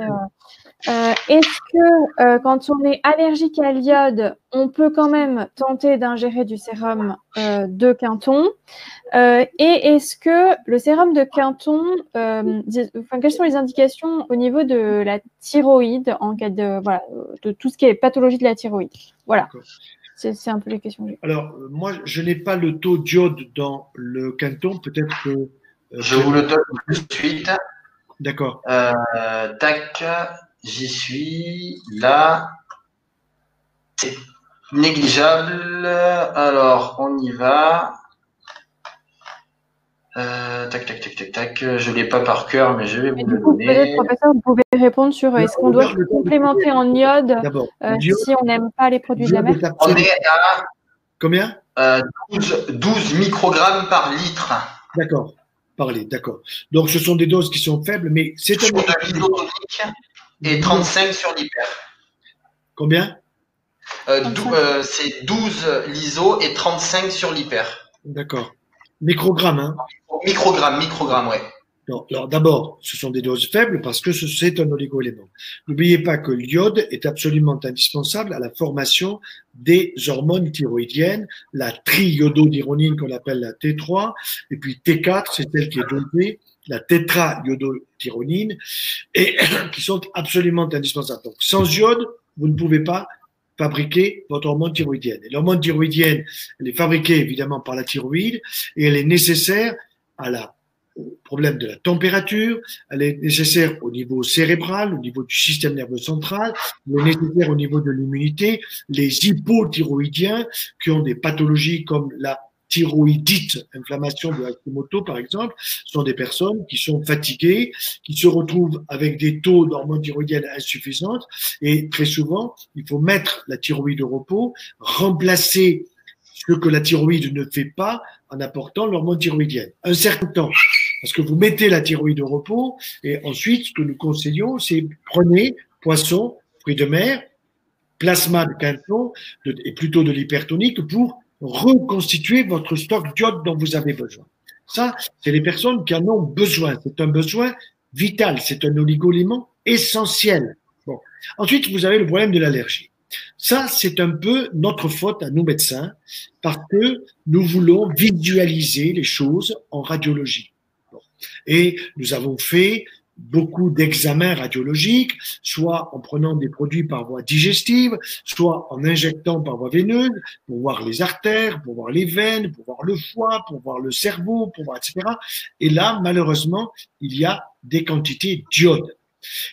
Euh, est-ce que euh, quand on est allergique à l'iode, on peut quand même tenter d'ingérer du sérum euh, de Quinton? Et est-ce que le sérum de Quinton, enfin, quelles sont les indications au niveau de la thyroïde en cas de, voilà, de tout ce qui est pathologie de la thyroïde? Voilà. C'est un peu les questions.
Alors, moi, je n'ai pas le taux d'iode dans le Quinton. Peut-être que.
je vous le donne tout de suite.
D'accord.
tac. J'y suis là. C'est négligeable. Alors, on y va. Euh, tac, tac, tac, tac, tac. Je ne l'ai pas par cœur, mais je vais vous le donner.
Peut-être, professeur, vous pouvez répondre sur est-ce qu'on doit complémenter en iode euh, si on n'aime pas les produits de la mer
On est à
combien?
Euh, 12, 12 microgrammes par litre.
D'accord, par litre, d'accord. Donc, ce sont des doses qui sont faibles, mais c'est un
et 35 sur l'hyper.
Combien
euh, euh, C'est 12 l'ISO et 35 sur l'hyper.
D'accord. Microgrammes, hein
Microgrammes, microgrammes, ouais.
alors d'abord, ce sont des doses faibles parce que c'est un oligoélément. N'oubliez pas que l'iode est absolument indispensable à la formation des hormones thyroïdiennes, la triiododironine qu'on appelle la T3, et puis T4, c'est celle qui est dosée, la tétra-iodotyronine, et qui sont absolument indispensables. Donc, sans iode, vous ne pouvez pas fabriquer votre hormone thyroïdienne. L'hormone thyroïdienne, elle est fabriquée évidemment par la thyroïde et elle est nécessaire à la, au problème de la température, elle est nécessaire au niveau cérébral, au niveau du système nerveux central, elle est nécessaire au niveau de l'immunité. Les hypothyroïdiens qui ont des pathologies comme la thyroïdite, inflammation de Hashimoto par exemple, sont des personnes qui sont fatiguées, qui se retrouvent avec des taux d'hormones thyroïdiennes insuffisantes et très souvent, il faut mettre la thyroïde au repos, remplacer ce que la thyroïde ne fait pas en apportant l'hormone thyroïdienne. Un certain temps. Parce que vous mettez la thyroïde au repos et ensuite, ce que nous conseillons, c'est prenez poisson, fruits de mer, plasma de quinton et plutôt de l'hypertonique pour reconstituer votre stock d'iode dont vous avez besoin. Ça, c'est les personnes qui en ont besoin. C'est un besoin vital, c'est un oligoélément essentiel. Bon. Ensuite, vous avez le problème de l'allergie. Ça, c'est un peu notre faute à nous médecins parce que nous voulons visualiser les choses en radiologie. Et nous avons fait beaucoup d'examens radiologiques, soit en prenant des produits par voie digestive, soit en injectant par voie veineuse, pour voir les artères, pour voir les veines, pour voir le foie, pour voir le cerveau, pour voir, etc. Et là, malheureusement, il y a des quantités d'iode.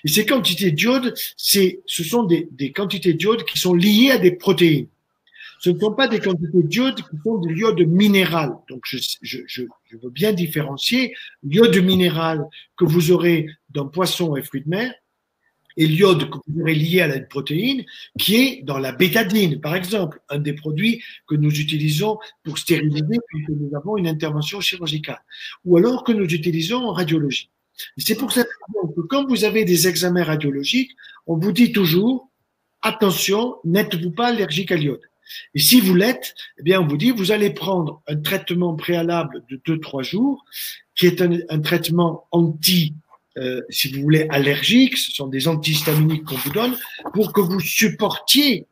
Et ces quantités d'iode, c'est, ce sont des, des quantités d'iode qui sont liées à des protéines. Ce ne sont pas des quantités d'iode qui sont de l'iode minéral. Donc, je, je, je, veux bien différencier l'iode minéral que vous aurez dans poisson et fruits de mer et l'iode que vous aurez lié à la protéine qui est dans la bétadine, par exemple, un des produits que nous utilisons pour stériliser puisque nous avons une intervention chirurgicale, ou alors que nous utilisons en radiologie. C'est pour cette raison que quand vous avez des examens radiologiques, on vous dit toujours, attention, n'êtes-vous pas allergique à l'iode Et si vous l'êtes, eh bien, on vous dit, vous allez prendre un traitement préalable de 2-3 jours, qui est un, traitement anti, euh, si vous voulez, allergique, ce sont des antihistaminiques qu'on vous donne, pour que vous supportiez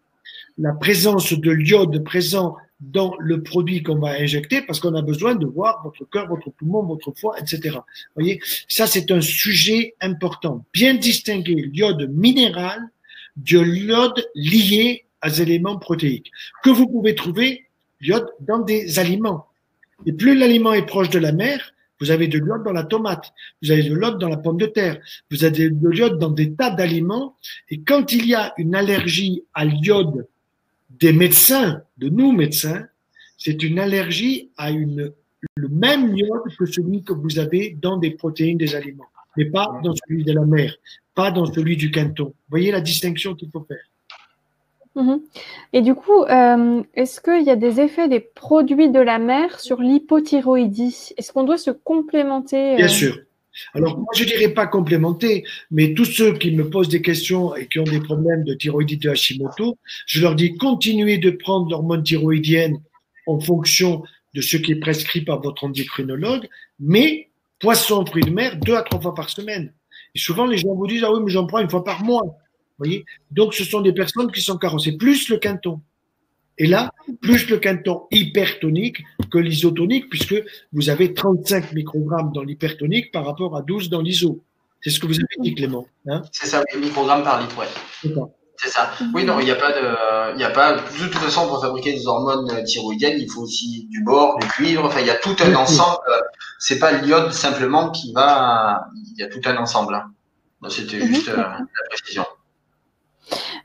la présence de l'iode présent dans le produit qu'on va injecter parce qu'on a besoin de voir votre cœur, votre poumon, votre foie, etc. Vous voyez, ça c'est un sujet important. Bien distinguer l'iode minéral de l'iode lié éléments protéiques que vous pouvez trouver l'iode dans des aliments. Et plus l'aliment est proche de la mer, vous avez de l'iode dans la tomate, vous avez de l'iode dans la pomme de terre, vous avez de l'iode dans des tas d'aliments. Et quand il y a une allergie à l'iode des médecins, de nous médecins, c'est une allergie à une, le même iode que celui que vous avez dans des protéines des aliments, mais pas dans celui de la mer, pas dans celui du canton. Voyez la distinction qu'il faut faire.
Mhm. Et du coup, euh, est-ce qu'il y a des effets des produits de la mer sur l'hypothyroïdie? Est-ce qu'on doit se complémenter
euh... Bien sûr. Alors, moi, je dirais pas complémenter, mais tous ceux qui me posent des questions et qui ont des problèmes de thyroïdite de Hashimoto, je leur dis continuez de prendre l'hormone thyroïdienne en fonction de ce qui est prescrit par votre endocrinologue, mais poisson, fruits de mer, deux à trois fois par semaine. Et souvent, les gens vous disent, ah oui, mais j'en prends une fois par mois. Vous voyez? Donc, ce sont des personnes qui sont carencées, plus le quinton. Et là, plus le canton hypertonique que l'isotonique, puisque vous avez 35 microgrammes dans l'hypertonique par rapport à 12 dans l'iso. C'est ce que vous avez dit, Clément.
Hein c'est ça, microgrammes par litre, ouais. C'est ça. Oui, non, il n'y a pas de, il n'y a pas, de toute façon, pour fabriquer des hormones thyroïdiennes, il faut aussi du bore, du cuivre, enfin, il y a tout un ensemble. C'est pas l'iode simplement qui va, il y a tout un ensemble. Hein. C'était mhm. juste euh, la précision.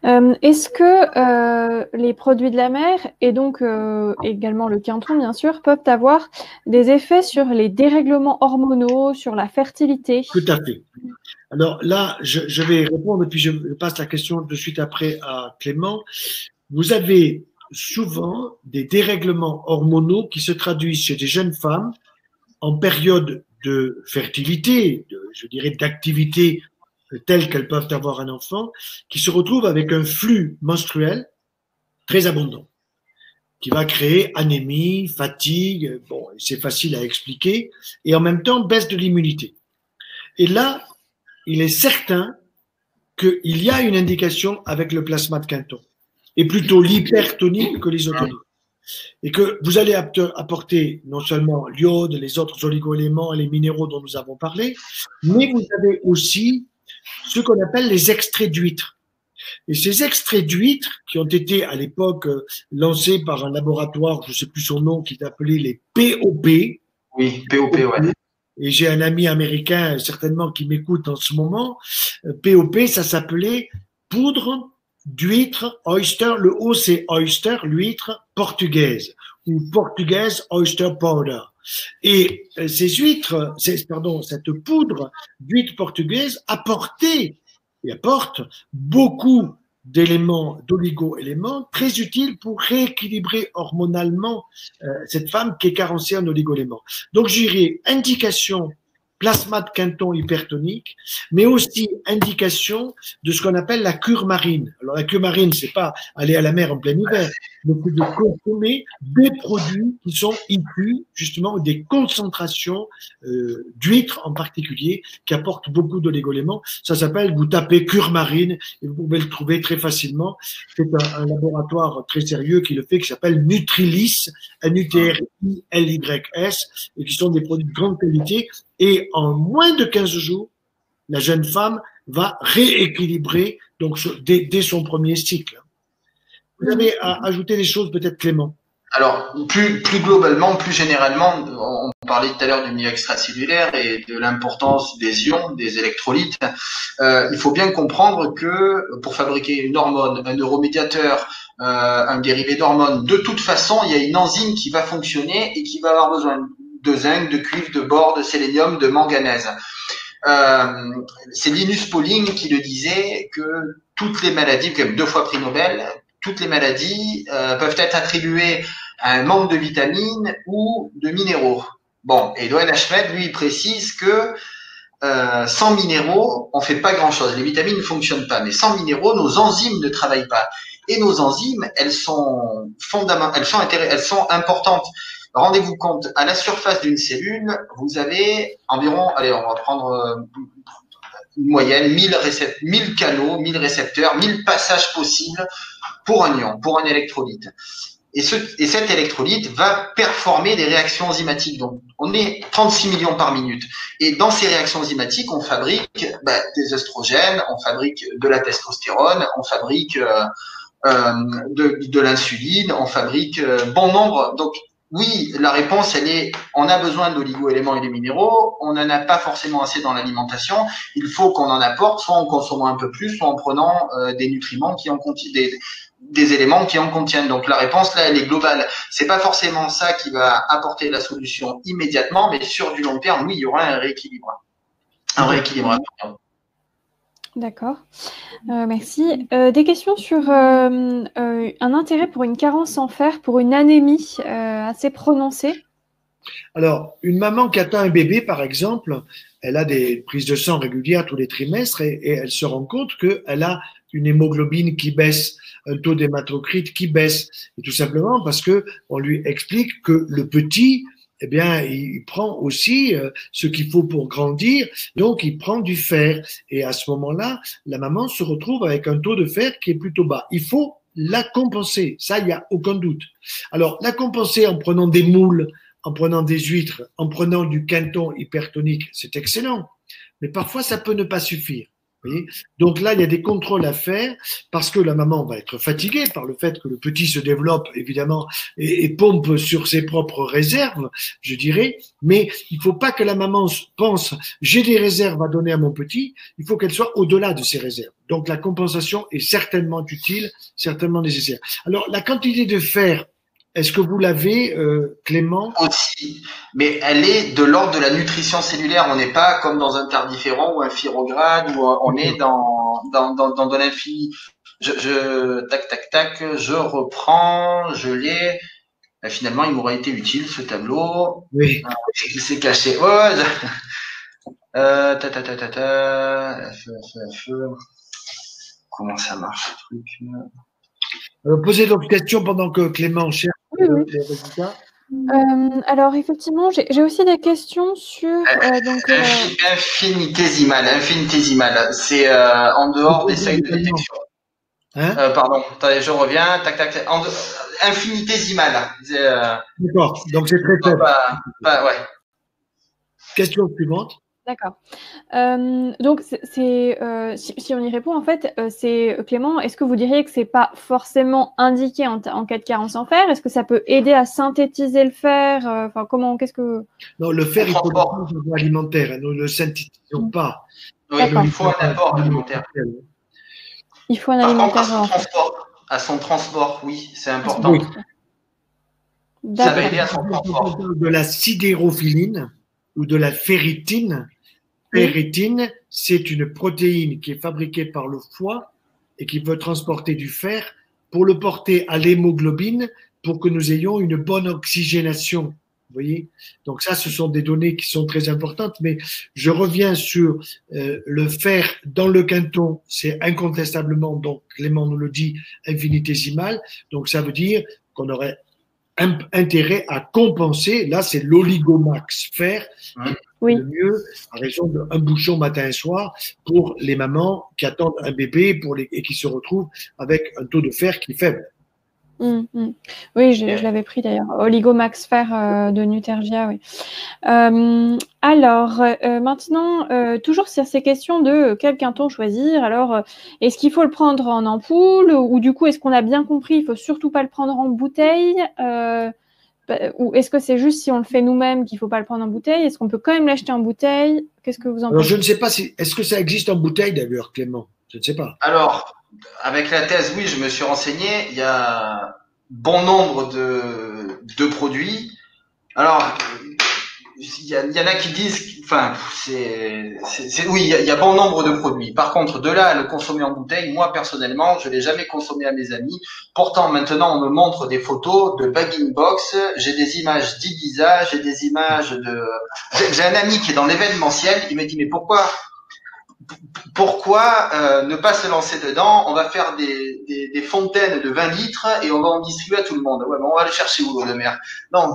Euh, est-ce que euh, les produits de la mer et donc euh, également le quinton, bien sûr, peuvent avoir des effets sur les dérèglements hormonaux, sur la fertilité?
Tout à fait. Alors là, je, vais répondre et puis je passe la question de suite après à Clément. Vous avez souvent des dérèglements hormonaux qui se traduisent chez des jeunes femmes en période de fertilité, je dirais d'activité telles qu'elles peuvent avoir un enfant, qui se retrouvent avec un flux menstruel très abondant, qui va créer anémie, fatigue, bon, c'est facile à expliquer, et en même temps baisse de l'immunité. Et là, il est certain qu'il y a une indication avec le plasma de Quinton, et plutôt l'hypertonique que l'isotonique. Et que vous allez apporter non seulement l'iode, les autres oligoéléments et les minéraux dont nous avons parlé, mais vous avez aussi ce qu'on appelle les extraits d'huîtres. Et ces extraits d'huîtres, qui ont été à l'époque euh, lancés par un laboratoire, je ne sais plus son nom, qui est appelé les POP.
Oui, POP, ouais.
Et j'ai un ami américain certainement qui m'écoute en ce moment. POP, euh, ça s'appelait poudre d'huître oyster. Le O, c'est oyster, l'huître portugaise ou portugaise oyster powder. Et euh, ces huîtres, cette poudre d'huître portugaise apportait apporte beaucoup d'éléments, d'oligo-éléments très utiles pour rééquilibrer hormonalement euh, cette femme qui est carencée en oligo-éléments. Donc, j'irai indication plasma de quinton hypertonique, mais aussi indication de ce qu'on appelle la cure marine. Alors la cure marine, c'est pas aller à la mer en plein hiver, mais de consommer des produits qui sont issus justement des concentrations euh, d'huîtres en particulier qui apportent beaucoup d'olégoléments. Ça s'appelle, vous tapez cure marine et vous pouvez le trouver très facilement. C'est un, un, laboratoire très sérieux qui le fait, qui s'appelle Nutrilis, N-U-T-R-I-L-Y-S, et qui sont des produits de grande qualité et en moins de 15 jours, la jeune femme va rééquilibrer donc dès, son premier cycle. Vous avez à ajouter des choses peut-être Clément?
Alors, plus, plus globalement, plus généralement, on parlait tout à l'heure du milieu extracellulaire et de l'importance des ions, des électrolytes. Euh, il faut bien comprendre que pour fabriquer une hormone, un neuromédiateur, euh, un dérivé d'hormone, de toute façon, il y a une enzyme qui va fonctionner et qui va avoir besoin de zinc, de cuivre, de bore, de sélénium, de manganèse. Euh, c'est Linus Pauling qui le disait que toutes les maladies, même deux fois prix Nobel, toutes les maladies euh, peuvent être attribuées à un manque de vitamines ou de minéraux. Bon, et Loen Schmidt, lui, précise que euh, sans minéraux, on fait pas grand-chose. Les vitamines ne fonctionnent pas, mais sans minéraux, nos enzymes ne travaillent pas. Et nos enzymes, elles sont fondamentales, elles sont importantes Rendez-vous compte, à la surface d'une cellule, vous avez environ, allez, on va prendre euh, une moyenne, 1000, 1000 canaux, 1000 récepteurs, 1000 passages possibles pour un ion, pour un électrolyte. Et, ce, et cet électrolyte va performer des réactions enzymatiques. Donc, on est 36 millions par minute. Et dans ces réactions enzymatiques, on fabrique bah, des oestrogènes, on fabrique de la testostérone, on fabrique euh, euh de, l'insuline, on fabrique bon nombre. Donc, oui, la réponse, elle est, on a besoin d'oligo-éléments et de minéraux, on n'en a pas forcément assez dans l'alimentation, il faut qu'on en apporte, soit en consommant un peu plus, soit en prenant euh, des nutriments qui en contiennent, des, des, éléments qui en contiennent. Donc la réponse, là, elle est globale. C'est pas forcément ça qui va apporter la solution immédiatement, mais sur du long terme, oui, il y aura un rééquilibre. Un rééquilibre.
D'accord, euh, merci. Euh, des questions sur euh, un intérêt pour une carence en fer, pour une anémie assez prononcée.
Alors, une maman qui attend un bébé, par exemple, elle a des prises de sang régulières tous les trimestres et, et elle se rend compte qu'elle a une hémoglobine qui baisse, un taux d'hématocrite qui baisse, et tout simplement parce que on lui explique que le petit eh bien, il prend aussi euh, ce qu'il faut pour grandir, donc il prend du fer. Et à ce moment-là, la maman se retrouve avec un taux de fer qui est plutôt bas. Il faut la compenser, ça, il n'y a aucun doute. Alors, la compenser en prenant des moules, en prenant des huîtres, en prenant du quinton hypertonique, c'est excellent. Mais parfois, ça peut ne pas suffire. Donc là, il y a des contrôles à faire parce que la maman va être fatiguée par le fait que le petit se développe évidemment et, pompe sur ses propres réserves, je dirais. Mais il ne faut pas que la maman pense j'ai des réserves à donner à mon petit. Il faut qu'elle soit au-delà de ces réserves. Donc la compensation est certainement utile, certainement nécessaire. Alors la quantité de fer est-ce que vous l'avez, euh, Clément?
Aussi, mais elle est de l'ordre de la nutrition cellulaire. On n'est pas comme dans un tardiféron ou un firograde où on est dans, dans, dans, dans de l'infini. Je, je, tac, tac, tac, je reprends, je l'ai. Finalement, il m'aurait été utile ce tableau.
Oui.
Ah, il s'est caché. Oh, euh, ta, ta, ta, ta, ta. Comment ça marche ce truc
euh, Posez donc question pendant que Clément cherche oui, oui. les
résultats. Euh, alors effectivement, j'ai aussi des questions sur euh, donc euh...
infinitésimal. Infinitésimal, c'est euh, en dehors des seuils de détection. Hein? Euh, pardon, attendez, je reviens. Tac, tac, tac. En de... Infinitésimal.
D'accord. Donc c'est très faible.
Bah, bah, ouais.
Question suivante.
D'accord. Euh, donc, c'est euh, si, si, on y répond, en fait, euh, c'est Clément, est-ce que vous diriez que c'est pas forcément indiqué en, en, cas de carence en fer? Est-ce que ça peut aider à synthétiser le fer Enfin, comment Qu'est-ce que
Non, le fer, il faut le alimentaire. Hein, nous ne le synthétisons pas.
Oui, il faut un apport alimentaire.
Il faut un Par alimentaire.
Contre, à, son transport, à son transport, oui, c'est important. Oui. Ça va aider à son transport.
De la sidérophiline ou de la ferritine Ferritine, c'est une protéine qui est fabriquée par le foie et qui peut transporter du fer pour le porter à l'hémoglobine pour que nous ayons une bonne oxygénation. voyez? Donc ça, ce sont des données qui sont très importantes, mais je reviens sur euh, le fer dans le quinton, c'est incontestablement, donc Clément nous le dit, infinitésimal. Donc ça veut dire qu'on aurait intérêt à compenser. Là, c'est l'oligomax fer. Oui. Le mieux, à raison d'un bouchon matin et soir, pour les mamans qui attendent un bébé pour les, et qui se retrouvent avec un taux de fer qui est faible.
Hum, hum. Oui, je, l'avais pris d'ailleurs. Oligomax Fer euh, de Nutergia, oui. Euh, alors, euh, maintenant, toujours sur ces questions de quel quinton choisir. Alors, est-ce qu'il faut le prendre en ampoule ou du coup, est-ce qu'on a bien compris, il faut surtout pas le prendre en bouteille Ou est-ce que c'est juste si on le fait nous-mêmes qu'il faut pas le prendre en bouteille? Est-ce qu'on peut quand même l'acheter en bouteille? Qu'est-ce que vous en
pensez Je ne sais pas si. Est-ce que ça existe en bouteille d'ailleurs, Clément? Je ne sais pas.
Alors, avec la thèse, oui, je me suis renseigné. Il y a bon nombre de, de produits. Alors, il y, en a qui disent, enfin, c'est, oui, il y, a, bon nombre de produits. Par contre, de là à le consommer en bouteille, moi personnellement, je l'ai jamais consommé à mes amis. Pourtant, maintenant, on me montre des photos de bagging box. J'ai des images d'Ibiza, j'ai des images de. J'ai un ami qui est dans l'événementiel. Il m'a dit, mais pourquoi pourquoi euh, ne pas se lancer dedans? On va faire des, des, fontaines de 20 litres et on va en distribuer à tout le monde. Ouais, on va le chercher où, le maire?
Non,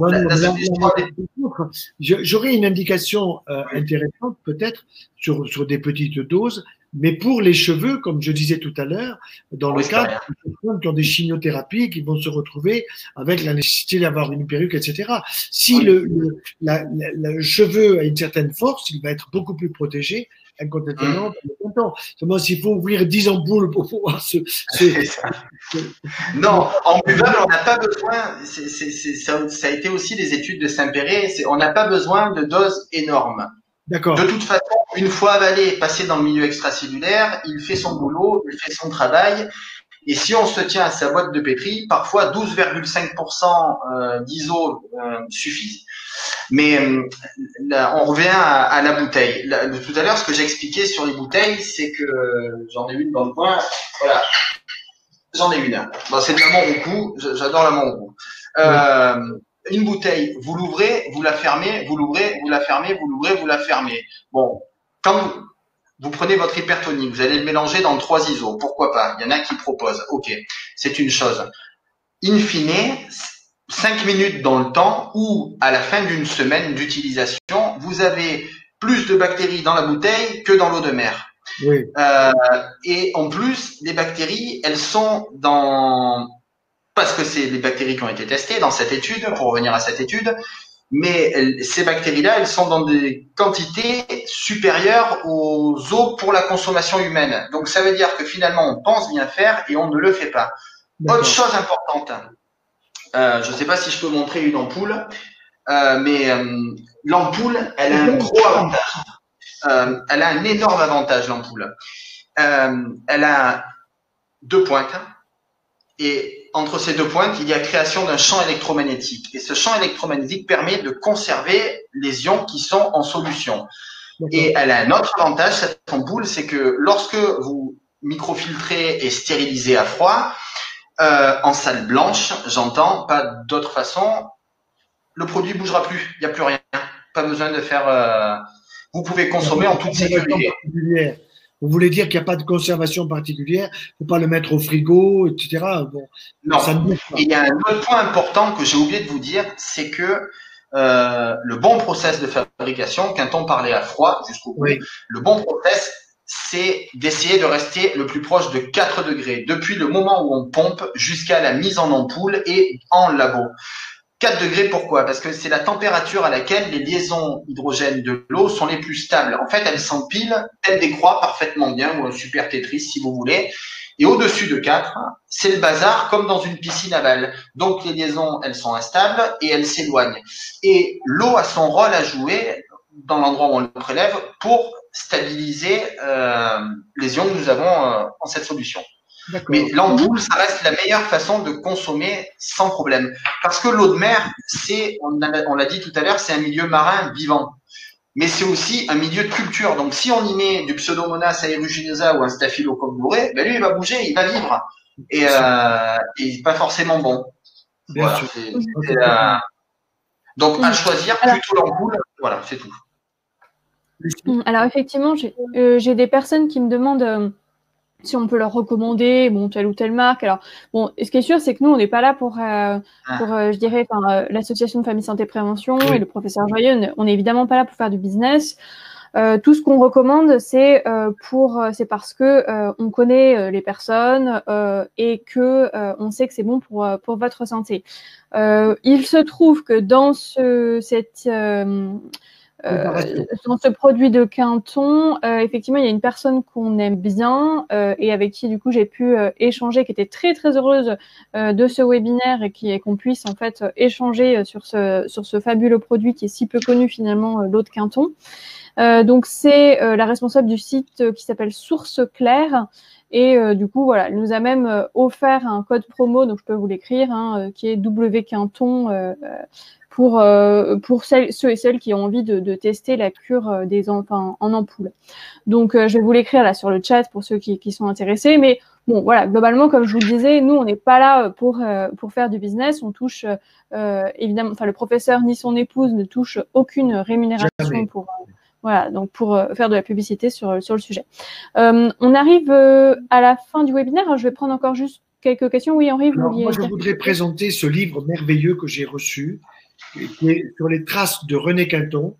J'aurais une indication euh, intéressante peut-être sur, sur des petites doses, mais pour les cheveux, comme je disais tout à l'heure, dans le cas de personnes qui ont des chimiothérapies qui vont se retrouver avec la nécessité d'avoir une perruque, etc. Si le, le, le cheveu a une certaine force, il va être beaucoup plus protégé incontestablement content. Seulement, s'il faut ouvrir 10 ampoules pour pouvoir se.
non, en buvable, on n'a pas besoin. ça, ça, a été aussi des études de Saint-Péret. On n'a pas besoin de doses énormes. D'accord. De toute façon, une fois avalé, passé dans le milieu extracellulaire, il fait son boulot, il fait son travail. Et si on se tient à sa boîte de pétri, parfois 12,5% euh, d'ISO euh, suffisent. Mais euh, on revient à, la bouteille. tout à l'heure, ce que j'ai expliqué sur les bouteilles, c'est que j'en ai une dans le coin. Voilà, j'en ai une. Bon, c'est de la Monroucou. J'adore la Monroucou. Euh, une bouteille, vous l'ouvrez, vous la fermez, vous l'ouvrez, vous la fermez, vous l'ouvrez, vous la fermez. Bon, quand vous, prenez votre hypertonique, vous allez le mélanger dans trois ISO. Pourquoi pas? Il y en a qui proposent. Ok, c'est une chose. In fine, 5 minutes dans le temps ou à la fin d'une semaine d'utilisation, vous avez plus de bactéries dans la bouteille que dans l'eau de mer. Oui. Euh, et en plus, les bactéries, elles sont dans parce que c'est les bactéries qui ont été testées dans cette étude, pour revenir à cette étude, mais ces bactéries-là, elles sont dans des quantités supérieures aux eaux pour la consommation humaine. Donc ça veut dire que finalement, on pense bien faire et on ne le fait pas. Autre chose importante, euh, je ne sais pas si je peux montrer une ampoule, euh, mais euh, l'ampoule, elle a un gros avantage. elle a un énorme avantage, l'ampoule. elle a deux pointes. Et entre ces deux pointes, il y a création d'un champ électromagnétique. Et ce champ électromagnétique permet de conserver les ions qui sont en solution. Et elle a un autre avantage, cette ampoule, c'est que lorsque vous microfiltrez et stérilisez à froid, euh, en salle blanche, j'entends, pas d'autre façon, le produit bougera plus, il n'y a plus rien. Pas besoin de faire. Euh, vous pouvez consommer en toute sécurité.
Vous voulez dire qu'il n'y a pas de conservation particulière, il ne faut pas le mettre au frigo, etc.
Bon, non. il y a un autre point important que j'ai oublié de vous dire, c'est que euh, le bon process de fabrication, quand on parlait à froid jusqu'au bout, le bon process, c'est d'essayer de rester le plus proche de 4 degrés depuis le moment où on pompe jusqu'à la mise en ampoule et en labo. 4 degrés, pourquoi? Parce que c'est la température à laquelle les liaisons hydrogènes de l'eau sont les plus stables. En fait, elles s'empilent, elles décroît parfaitement bien, ou un super Tetris si vous voulez. Et au-dessus de 4, c'est le bazar comme dans une piscine aval. Donc les liaisons, elles sont instables et elles s'éloignent. Et l'eau a son rôle à jouer dans l'endroit où on le prélève pour stabiliser euh, les ions que nous avons euh, en cette solution. Mais l'ampoule, ça reste la meilleure façon de consommer sans problème. Parce que l'eau de mer, c'est, on l'a dit tout à l'heure, c'est un milieu marin vivant. Mais c'est aussi un milieu de culture. Donc, si on y met du Pseudomonas aeruginosa ou un Staphylococcus bourré, ben lui, il va bouger, il va vivre. Et, euh, et pas forcément bon. Bien sûr. Donc, à choisir plutôt l'ampoule, voilà, c'est tout.
Alors, effectivement, j'ai des personnes qui me demandent si on peut leur recommander bon telle ou telle marque. Alors bon, ce qui est sûr, c'est que nous on n'est pas là pour euh, ah. pour euh, je dirais euh, l'association de famille santé prévention et le professeur Joyeux, on n'est évidemment pas là pour faire du business. tout ce qu'on recommande, c'est pour, c'est parce que on connaît les personnes et que on sait que c'est bon pour pour votre santé. il se trouve que dans ce cette euh, dans ce produit de Quinton, euh, effectivement, il y a une personne qu'on aime bien euh, et avec qui du coup j'ai pu échanger, qui était très très heureuse de ce webinaire et qui qu'on puisse en fait échanger sur ce sur ce fabuleux produit qui est si peu connu finalement, l'eau de Quinton. donc c'est la responsable du site qui s'appelle Source Claire. Et du coup, voilà, elle nous a même offert un code promo, donc je peux vous l'écrire, hein, qui est W Quinton pour, euh, pour celles, ceux et celles qui ont envie de, de tester la cure euh, des enfants en ampoule. Donc, euh, je vais vous l'écrire là sur le chat pour ceux qui, qui, sont intéressés. Mais bon, voilà, globalement, comme je vous le disais, nous, on n'est pas là pour, pour faire du business. On touche, évidemment, enfin, le professeur ni son épouse ne touche aucune rémunération pour. Voilà, donc pour faire de la publicité sur, sur le sujet. on arrive à la fin du webinaire. Je vais prendre encore juste quelques questions. Oui, Henri, vous
Moi, je voudrais présenter ce livre merveilleux que j'ai reçu, qui est sur les traces de René Quinton.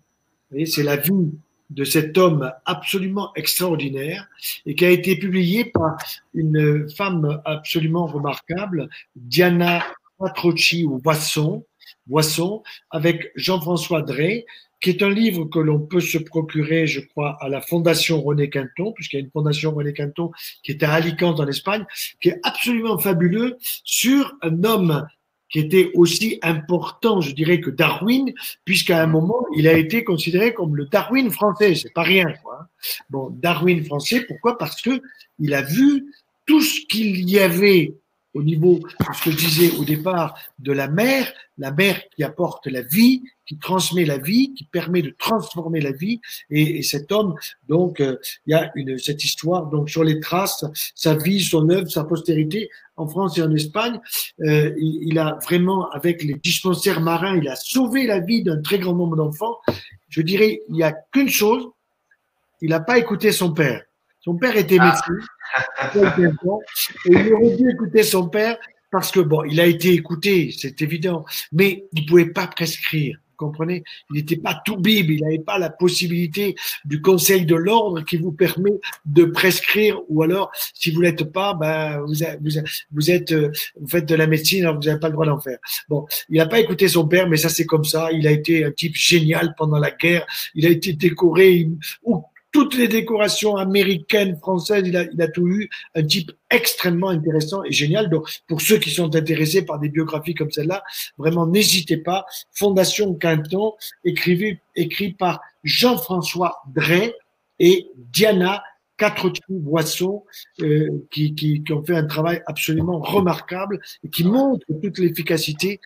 C'est la vie de cet homme absolument extraordinaire et qui a été publié par une femme absolument remarquable, Diana Patrocci ou Boisson, Boisson, avec Jean-François Drey, qui est un livre que l'on peut se procurer, je crois, à la Fondation René Quinton, puisqu'il y a une Fondation René Quinton qui est à Alicante en Espagne, qui est absolument fabuleux sur un homme qui était aussi important, je dirais, que Darwin, puisqu'à un moment, il a été considéré comme le Darwin français. C'est pas rien, quoi. Bon, Darwin français, pourquoi? Parce que il a vu tout ce qu'il y avait au niveau je disais au départ de la mer, la mer qui apporte la vie, qui transmet la vie, qui permet de transformer la vie. Et, et cet homme, donc, euh, il y a une, cette histoire donc sur les traces, sa vie, son œuvre, sa postérité en France et en Espagne. Euh, il, il, a vraiment, avec les dispensaires marins, il a sauvé la vie d'un très grand nombre d'enfants. Je dirais, il n'y a qu'une chose, il n'a pas écouté son père. Son père était ah. médecin. et il aurait dû écouter son père parce que, bon, il a été écouté, c'est évident, mais il pouvait pas prescrire. Vous comprenez? Il n'était pas tout bible, il n'avait pas la possibilité du conseil de l'ordre qui vous permet de prescrire, ou alors, si vous l'êtes pas, ben, vous, vous, vous êtes, vous faites de la médecine, alors vous n'avez pas le droit d'en faire. Bon, il n'a pas écouté son père, mais ça c'est comme ça. Il a été un type génial pendant la guerre. Il a été décoré toutes les décorations américaines, françaises, il a, il a tout eu. Un type extrêmement intéressant et génial. Donc, pour ceux qui sont intéressés par des biographies comme celle-là, vraiment, n'hésitez pas. Fondation Quinton, écrit par Jean-François Drey et Diana quatre boisson euh, qui, qui, qui, ont fait un travail absolument remarquable et qui montre toute l'efficacité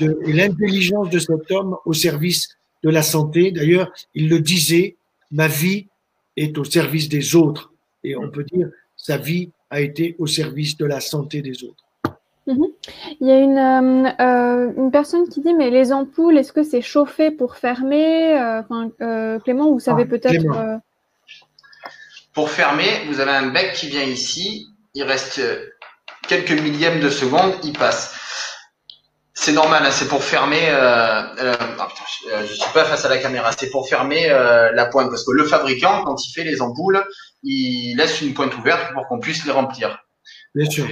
et l'intelligence de cet homme au service de la santé. D'ailleurs, il le disait, ma vie est au service des autres. Et on peut dire, sa vie a été au service de la santé des autres.
Mhm. Il y a une, euh, euh, une, personne qui dit, mais les ampoules, est-ce que c'est chauffé pour fermer euh, Clément, vous savez ah, peut-être...
Pour fermer, vous avez un bec qui vient ici, il reste quelques millièmes de seconde, il passe. C'est normal, hein, c'est pour fermer. Euh, euh, je, suis pas face à la caméra. C'est pour fermer euh, la pointe parce que le fabricant, quand il fait les ampoules, il laisse une pointe ouverte pour qu'on puisse les remplir.
Bien sûr.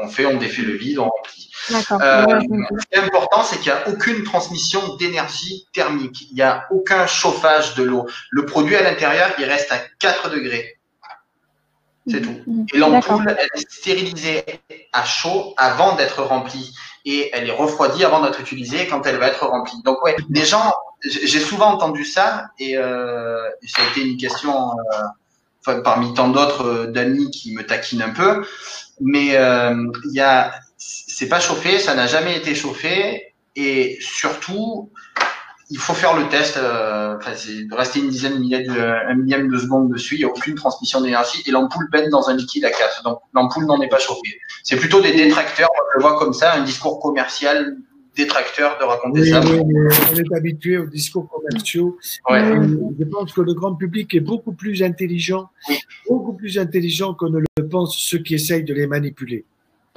On fait, on défait le vide, on remplit. Euh, ce qui est important, c'est qu'il n'y a aucune transmission d'énergie thermique. Il n'y a aucun chauffage de l'eau. Le produit à l'intérieur, il reste à 4 degrés. C'est tout. Et l'ampoule, elle est stérilisée à chaud avant d'être remplie et elle est refroidie avant d'être utilisée quand elle va être remplie. Donc ouais, des gens, j'ai souvent entendu ça et, euh, ça a été une question euh, parmi tant d'autres euh, d'amis qui me taquinent un peu, mais euh, il y a, c'est pas chauffé, ça n'a jamais été chauffé et surtout il faut faire le test, euh, enfin, c'est de rester une dizaine, de, un millième de seconde dessus, il n'y a aucune transmission d'énergie et l'ampoule baigne dans un liquide à 4. Donc l'ampoule n'en est pas chauffée. C'est plutôt des détracteurs, on le voit comme ça, un discours commercial détracteur de raconter ça.
Oui, on est habitué aux discours commerciaux. Je pense que le grand public est beaucoup plus intelligent, beaucoup plus intelligent que ne le pensent ceux qui essayent de les manipuler.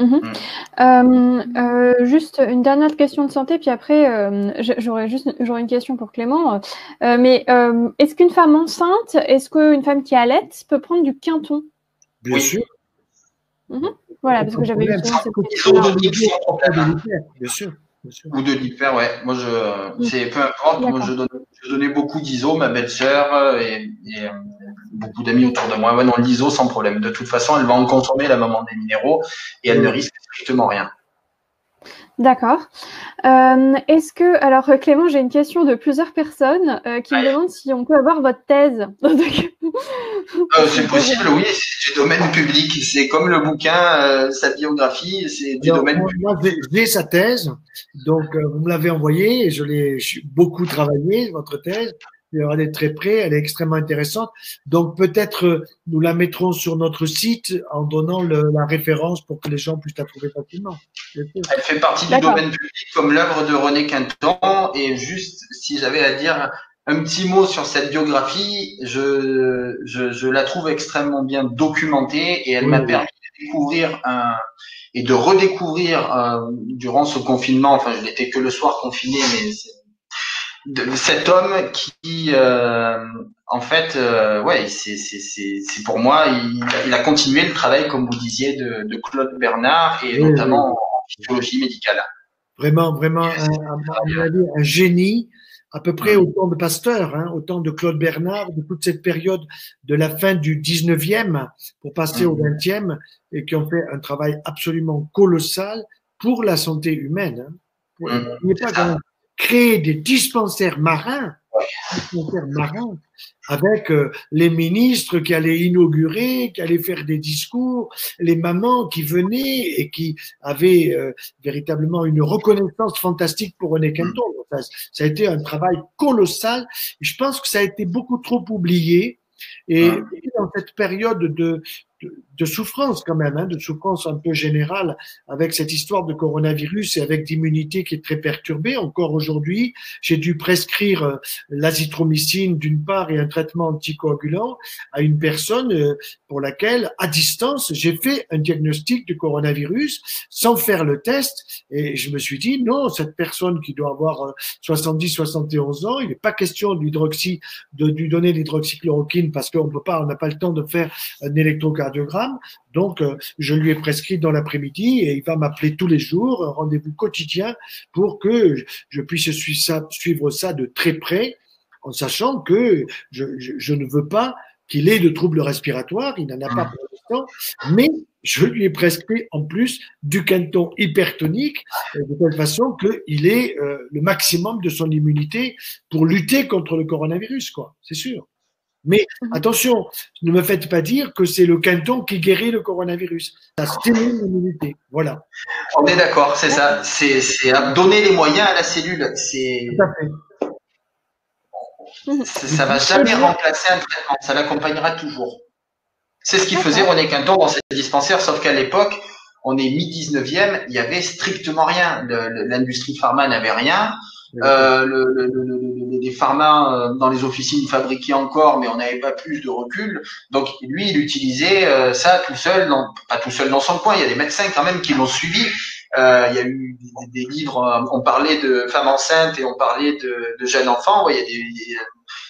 Mhm. Mm. Euh, euh, juste une dernière question de santé, puis après euh, j'aurais juste j'aurais une question pour Clément. mais est-ce qu'une femme enceinte, est-ce qu'une femme qui allait peut prendre du quinton?
Bien sûr.
Mhm. Voilà, parce que j'avais eu
cette question. Bien sûr. Ou de l'hyper, ouais. Moi, je, mm. c'est peu importe. Moi, je, donnais beaucoup d'ISO, ma belle-sœur et, et, beaucoup d'amis autour de moi. Ouais, non, l'ISO sans problème. De toute façon, elle va en consommer la maman des minéraux et elle ne risque strictement rien.
D'accord. Euh, est-ce que, alors Clément, j'ai une question de plusieurs personnes euh, qui me demandent si on peut avoir votre thèse.
Euh, c'est possible, oui, c'est du domaine public. C'est comme le bouquin, sa biographie, c'est du domaine public. Moi,
j'ai sa thèse, donc vous me l'avez envoyée et je l'ai beaucoup travaillé, votre thèse elle est très près, elle est extrêmement intéressante. Donc peut-être euh, nous la mettrons sur notre site en donnant la référence pour que les gens puissent la trouver facilement.
Elle fait partie du domaine public comme l'œuvre de René Quinton. Et juste, si j'avais à dire un petit mot sur cette biographie, je, je, la trouve extrêmement bien documentée et elle m'a permis de découvrir un, et de redécouvrir euh, durant ce confinement. Enfin, je n'étais que le soir confiné, mais de cet homme qui, euh, en fait, euh, ouais, c'est pour moi, il, il, a continué le travail, comme vous disiez, de, de Claude Bernard et notamment en physiologie médicale.
Vraiment, vraiment, un, un, génie, à peu près autant de Pasteur, hein, autant de Claude Bernard, de toute cette période de la fin du 19e pour passer au 20e, et qui ont fait un travail absolument colossal pour la santé humaine. Hein. Il n'est pas créer des dispensaires marins, dispensaires marins avec euh, les ministres qui allaient inaugurer, qui allaient faire des discours, les mamans qui venaient et qui avaient euh, véritablement une reconnaissance fantastique pour René Quinton. Ça, a été un travail colossal. je pense que ça a été beaucoup trop oublié. Et dans cette période de, de, souffrance quand même, hein, de souffrance un peu générale avec cette histoire de coronavirus et avec d'immunité qui est très perturbée. Encore aujourd'hui, j'ai dû prescrire euh, l'azithromycine d'une part et un traitement anticoagulant à une personne euh, pour laquelle, à distance, j'ai fait un diagnostic de coronavirus sans faire le test. Et je me suis dit, non, cette personne qui doit avoir 70, euh, 71 ans, il n'est pas question de de lui donner l'hydroxychloroquine parce qu'on peut pas, on n'a pas le temps de faire un électrocardiogramme donc, euh, je lui ai prescrit dans l'après-midi et il va m'appeler tous les jours, rendez-vous quotidien pour que je puisse suivre ça de très près, en sachant que je, ne veux pas qu'il ait de troubles respiratoires, il n'en a pas pour l'instant, mais je lui ai prescrit en plus du canton hypertonique euh, de telle façon qu'il ait euh, le maximum de son immunité pour lutter contre le coronavirus, quoi, c'est sûr. Mais mhm. attention, ne me faites pas dire que c'est le canton qui guérit le coronavirus. Ça stimule l'immunité. Voilà.
On est d'accord, c'est ça. C'est donner les moyens à la cellule. C'est. Ça va jamais remplacer un traitement, ça l'accompagnera toujours. C'est ce qu'il faisait René Quinton dans ses dispensaires, sauf qu'à l'époque, on est mi-19e, il y avait strictement rien. L'industrie pharma n'avait rien. Euh, le, le, le, les pharma euh, dans les officines fabriquaient encore, mais on n'avait pas plus de recul. Donc lui, il utilisait euh, ça tout seul, dans, pas tout seul dans son coin. Il y a des médecins quand même qui l'ont suivi. Euh, il y a eu des, des, livres, on parlait de femmes enceintes et on parlait de, de jeunes enfants. il y a des,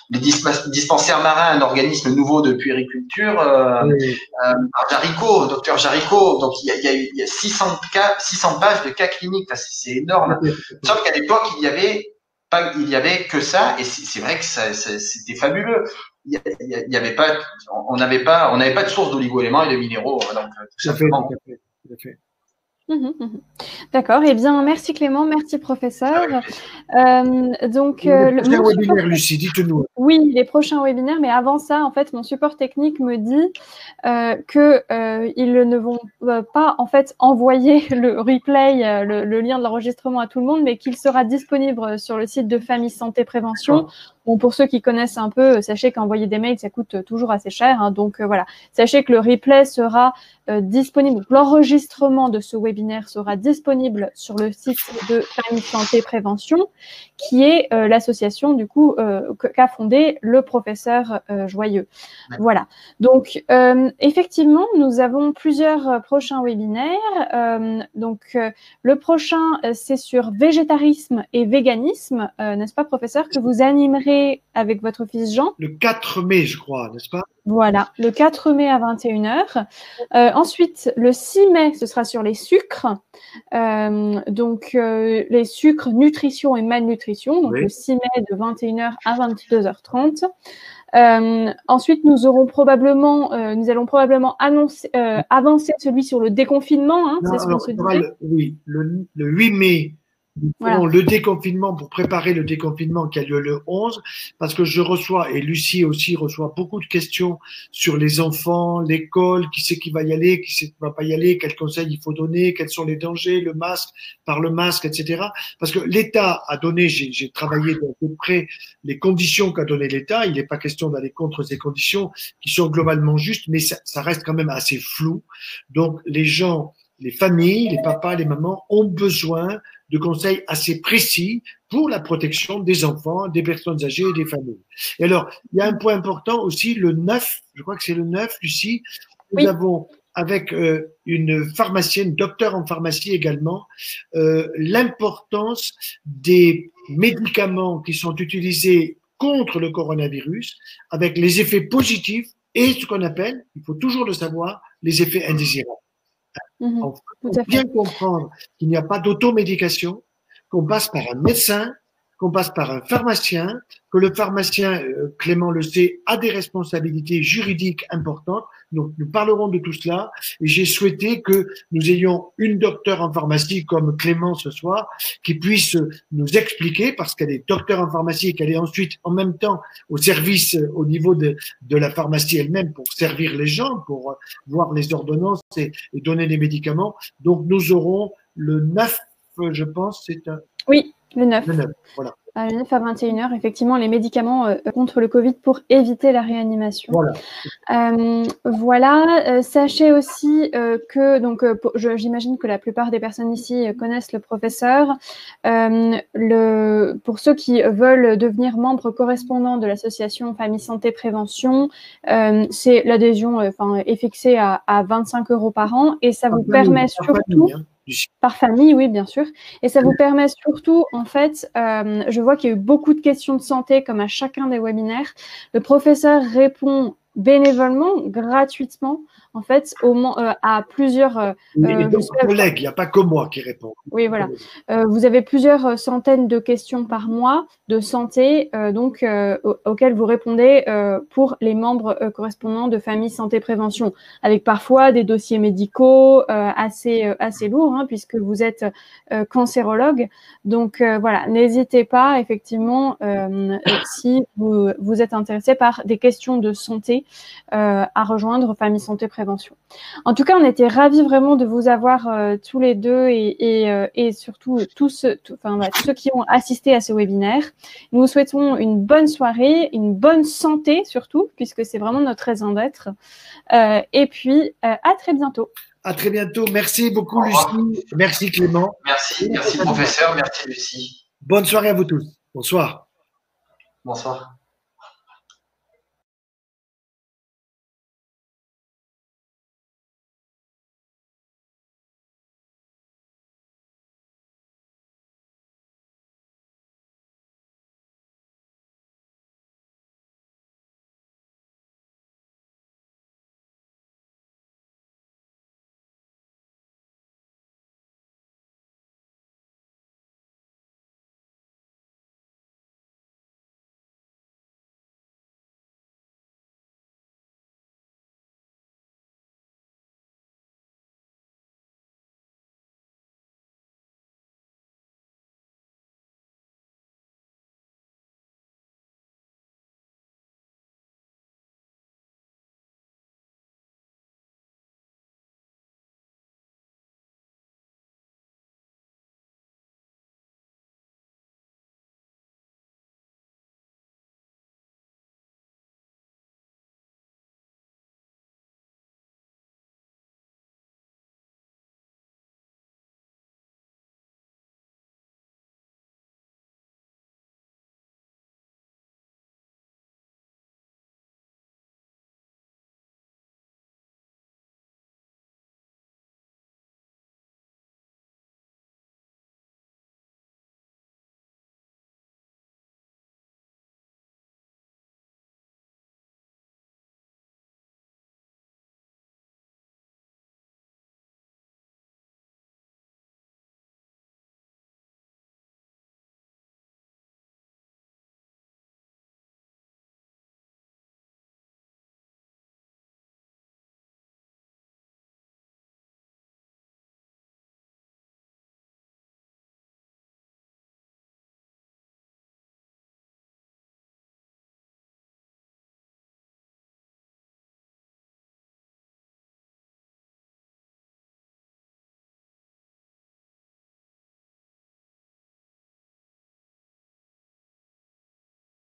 les dispensaires marins, un organisme nouveau de puériculture, euh, euh, Jaricot, docteur Jaricot. Donc il y a, il y a, il y a 600 cas, 600 pages de cas cliniques. c'est énorme. Sauf qu'à l'époque, il y avait pas, il y avait que ça, et c'est vrai que ça, c'était fabuleux. Il y, avait pas, on n'avait pas, on n'avait pas de source d'oligo-éléments et de minéraux. Donc tout simplement.
Mmh mmh D'accord. Eh bien, merci Clément, merci professeur. Euh, donc,
euh, le prochain webinaire, Lucie, dites-nous.
Oui, les prochains webinaires, mais avant ça, en fait, mon support technique me dit euh, que euh, ils ne vont pas en fait envoyer le replay, le, lien de l'enregistrement à tout le monde, mais qu'il sera disponible sur le site de Famille Santé Prévention. Bon, pour ceux qui connaissent un peu, sachez qu'envoyer des mails, ça coûte toujours assez cher. Hein, donc voilà, sachez que le replay sera disponible. L'enregistrement de ce webinaire sera disponible sur le site de Famille Santé Prévention, qui est l'association du coup qu'a fondé le professeur Joyeux. Voilà. Donc effectivement, nous avons plusieurs prochains webinaires. donc le prochain, c'est sur végétarisme et véganisme, n'est-ce pas, professeur, que vous animerez avec votre fils Jean
Le 4 mai, je crois, n'est-ce pas?
Voilà, le 4 mai à 21h. Euh, ensuite, le 6 mai, ce sera sur les sucres. Euh, donc, euh, les sucres, nutrition et malnutrition. Donc, le 6 mai de 21h à 22h30. ensuite, nous aurons probablement, nous allons probablement annoncer, avancer celui sur le déconfinement. Hein, c'est ce qu'on se dit.
Oui, le, le 8 mai, le déconfinement pour préparer le déconfinement qui a lieu le 11, parce que je reçois, et Lucie aussi reçoit beaucoup de questions sur les enfants, l'école, qui c'est qui va y aller, qui c'est qui va pas y aller, quels conseils il faut donner, quels sont les dangers, le masque, par le masque, etc. Parce que l'État a donné, j'ai travaillé de peu près les conditions qu'a donné l'État. Il n'est pas question d'aller contre ces conditions qui sont globalement justes, mais ça, ça reste quand même assez flou. Donc les gens les familles, les papas, les mamans ont besoin de conseils assez précis pour la protection des enfants, des personnes âgées et des familles. Et alors, il y a un point important aussi, le 9, je crois que c'est le 9, Lucie, nous avons avec euh, une pharmacienne, docteur en pharmacie également, euh, l'importance des médicaments qui sont utilisés contre le coronavirus, avec les effets positifs et ce qu'on appelle, il faut toujours le savoir, les effets indésirables. Mmh bien comprendre qu'il n'y a pas d'automédication, qu'on passe par un médecin, qu'on passe par un pharmacien, que le pharmacien, euh, Clément le sait, a des responsabilités juridiques importantes. Donc, nous parlerons de tout cela. Et j'ai souhaité que nous ayons une docteure en pharmacie comme Clément ce soir, qui puisse nous expliquer, parce qu'elle est docteur en pharmacie et qu'elle est ensuite en même temps au service euh, au niveau de, de la pharmacie elle-même pour servir les gens, pour euh, voir les ordonnances et, et donner les médicaments. Donc, nous aurons le 9, je pense, c'est un.
Oui, le 9.
Le 9, voilà.
À 9 à 21h, effectivement, les médicaments euh, contre le Covid pour éviter la réanimation.
Voilà.
Euh, voilà. Euh, sachez aussi euh, que, donc, j'imagine que la plupart des personnes ici connaissent le professeur. le, pour ceux qui veulent devenir membre correspondant de l'association Famille Santé Prévention, c'est l'adhésion est fixée à, à, 25 euros par an et ça vous permet surtout. Hein. Par famille, oui, bien sûr. Et ça vous permet surtout, en fait, euh, je vois qu'il y a eu beaucoup de questions de santé, comme à chacun des webinaires. Le professeur répond bénévolement, gratuitement, en fait, au, euh, à plusieurs. Euh,
euh collègues, il n'y a pas que moi qui réponds.
Oui, voilà. Euh, vous avez plusieurs centaines de questions par mois de santé, donc auxquelles vous répondez pour les membres correspondants de famille santé prévention, avec parfois des dossiers médicaux assez assez lourds, hein, puisque vous êtes cancérologue. Donc voilà, n'hésitez pas, effectivement, si vous vous êtes intéressé par des questions de santé, à rejoindre famille santé prévention en tout cas, on était ravis vraiment de vous avoir euh, tous les deux et, euh, surtout tous, enfin, tous ceux qui ont assisté à ce webinaire. Nous vous souhaitons une bonne soirée, une bonne santé surtout, puisque c'est vraiment notre raison d'être. Euh, et puis, à très bientôt.
À très bientôt. Merci beaucoup, Lucie. Merci, Clément.
Merci, merci, professeur. Merci, Lucie.
Bonne soirée à vous tous. Bonsoir.
Bonsoir.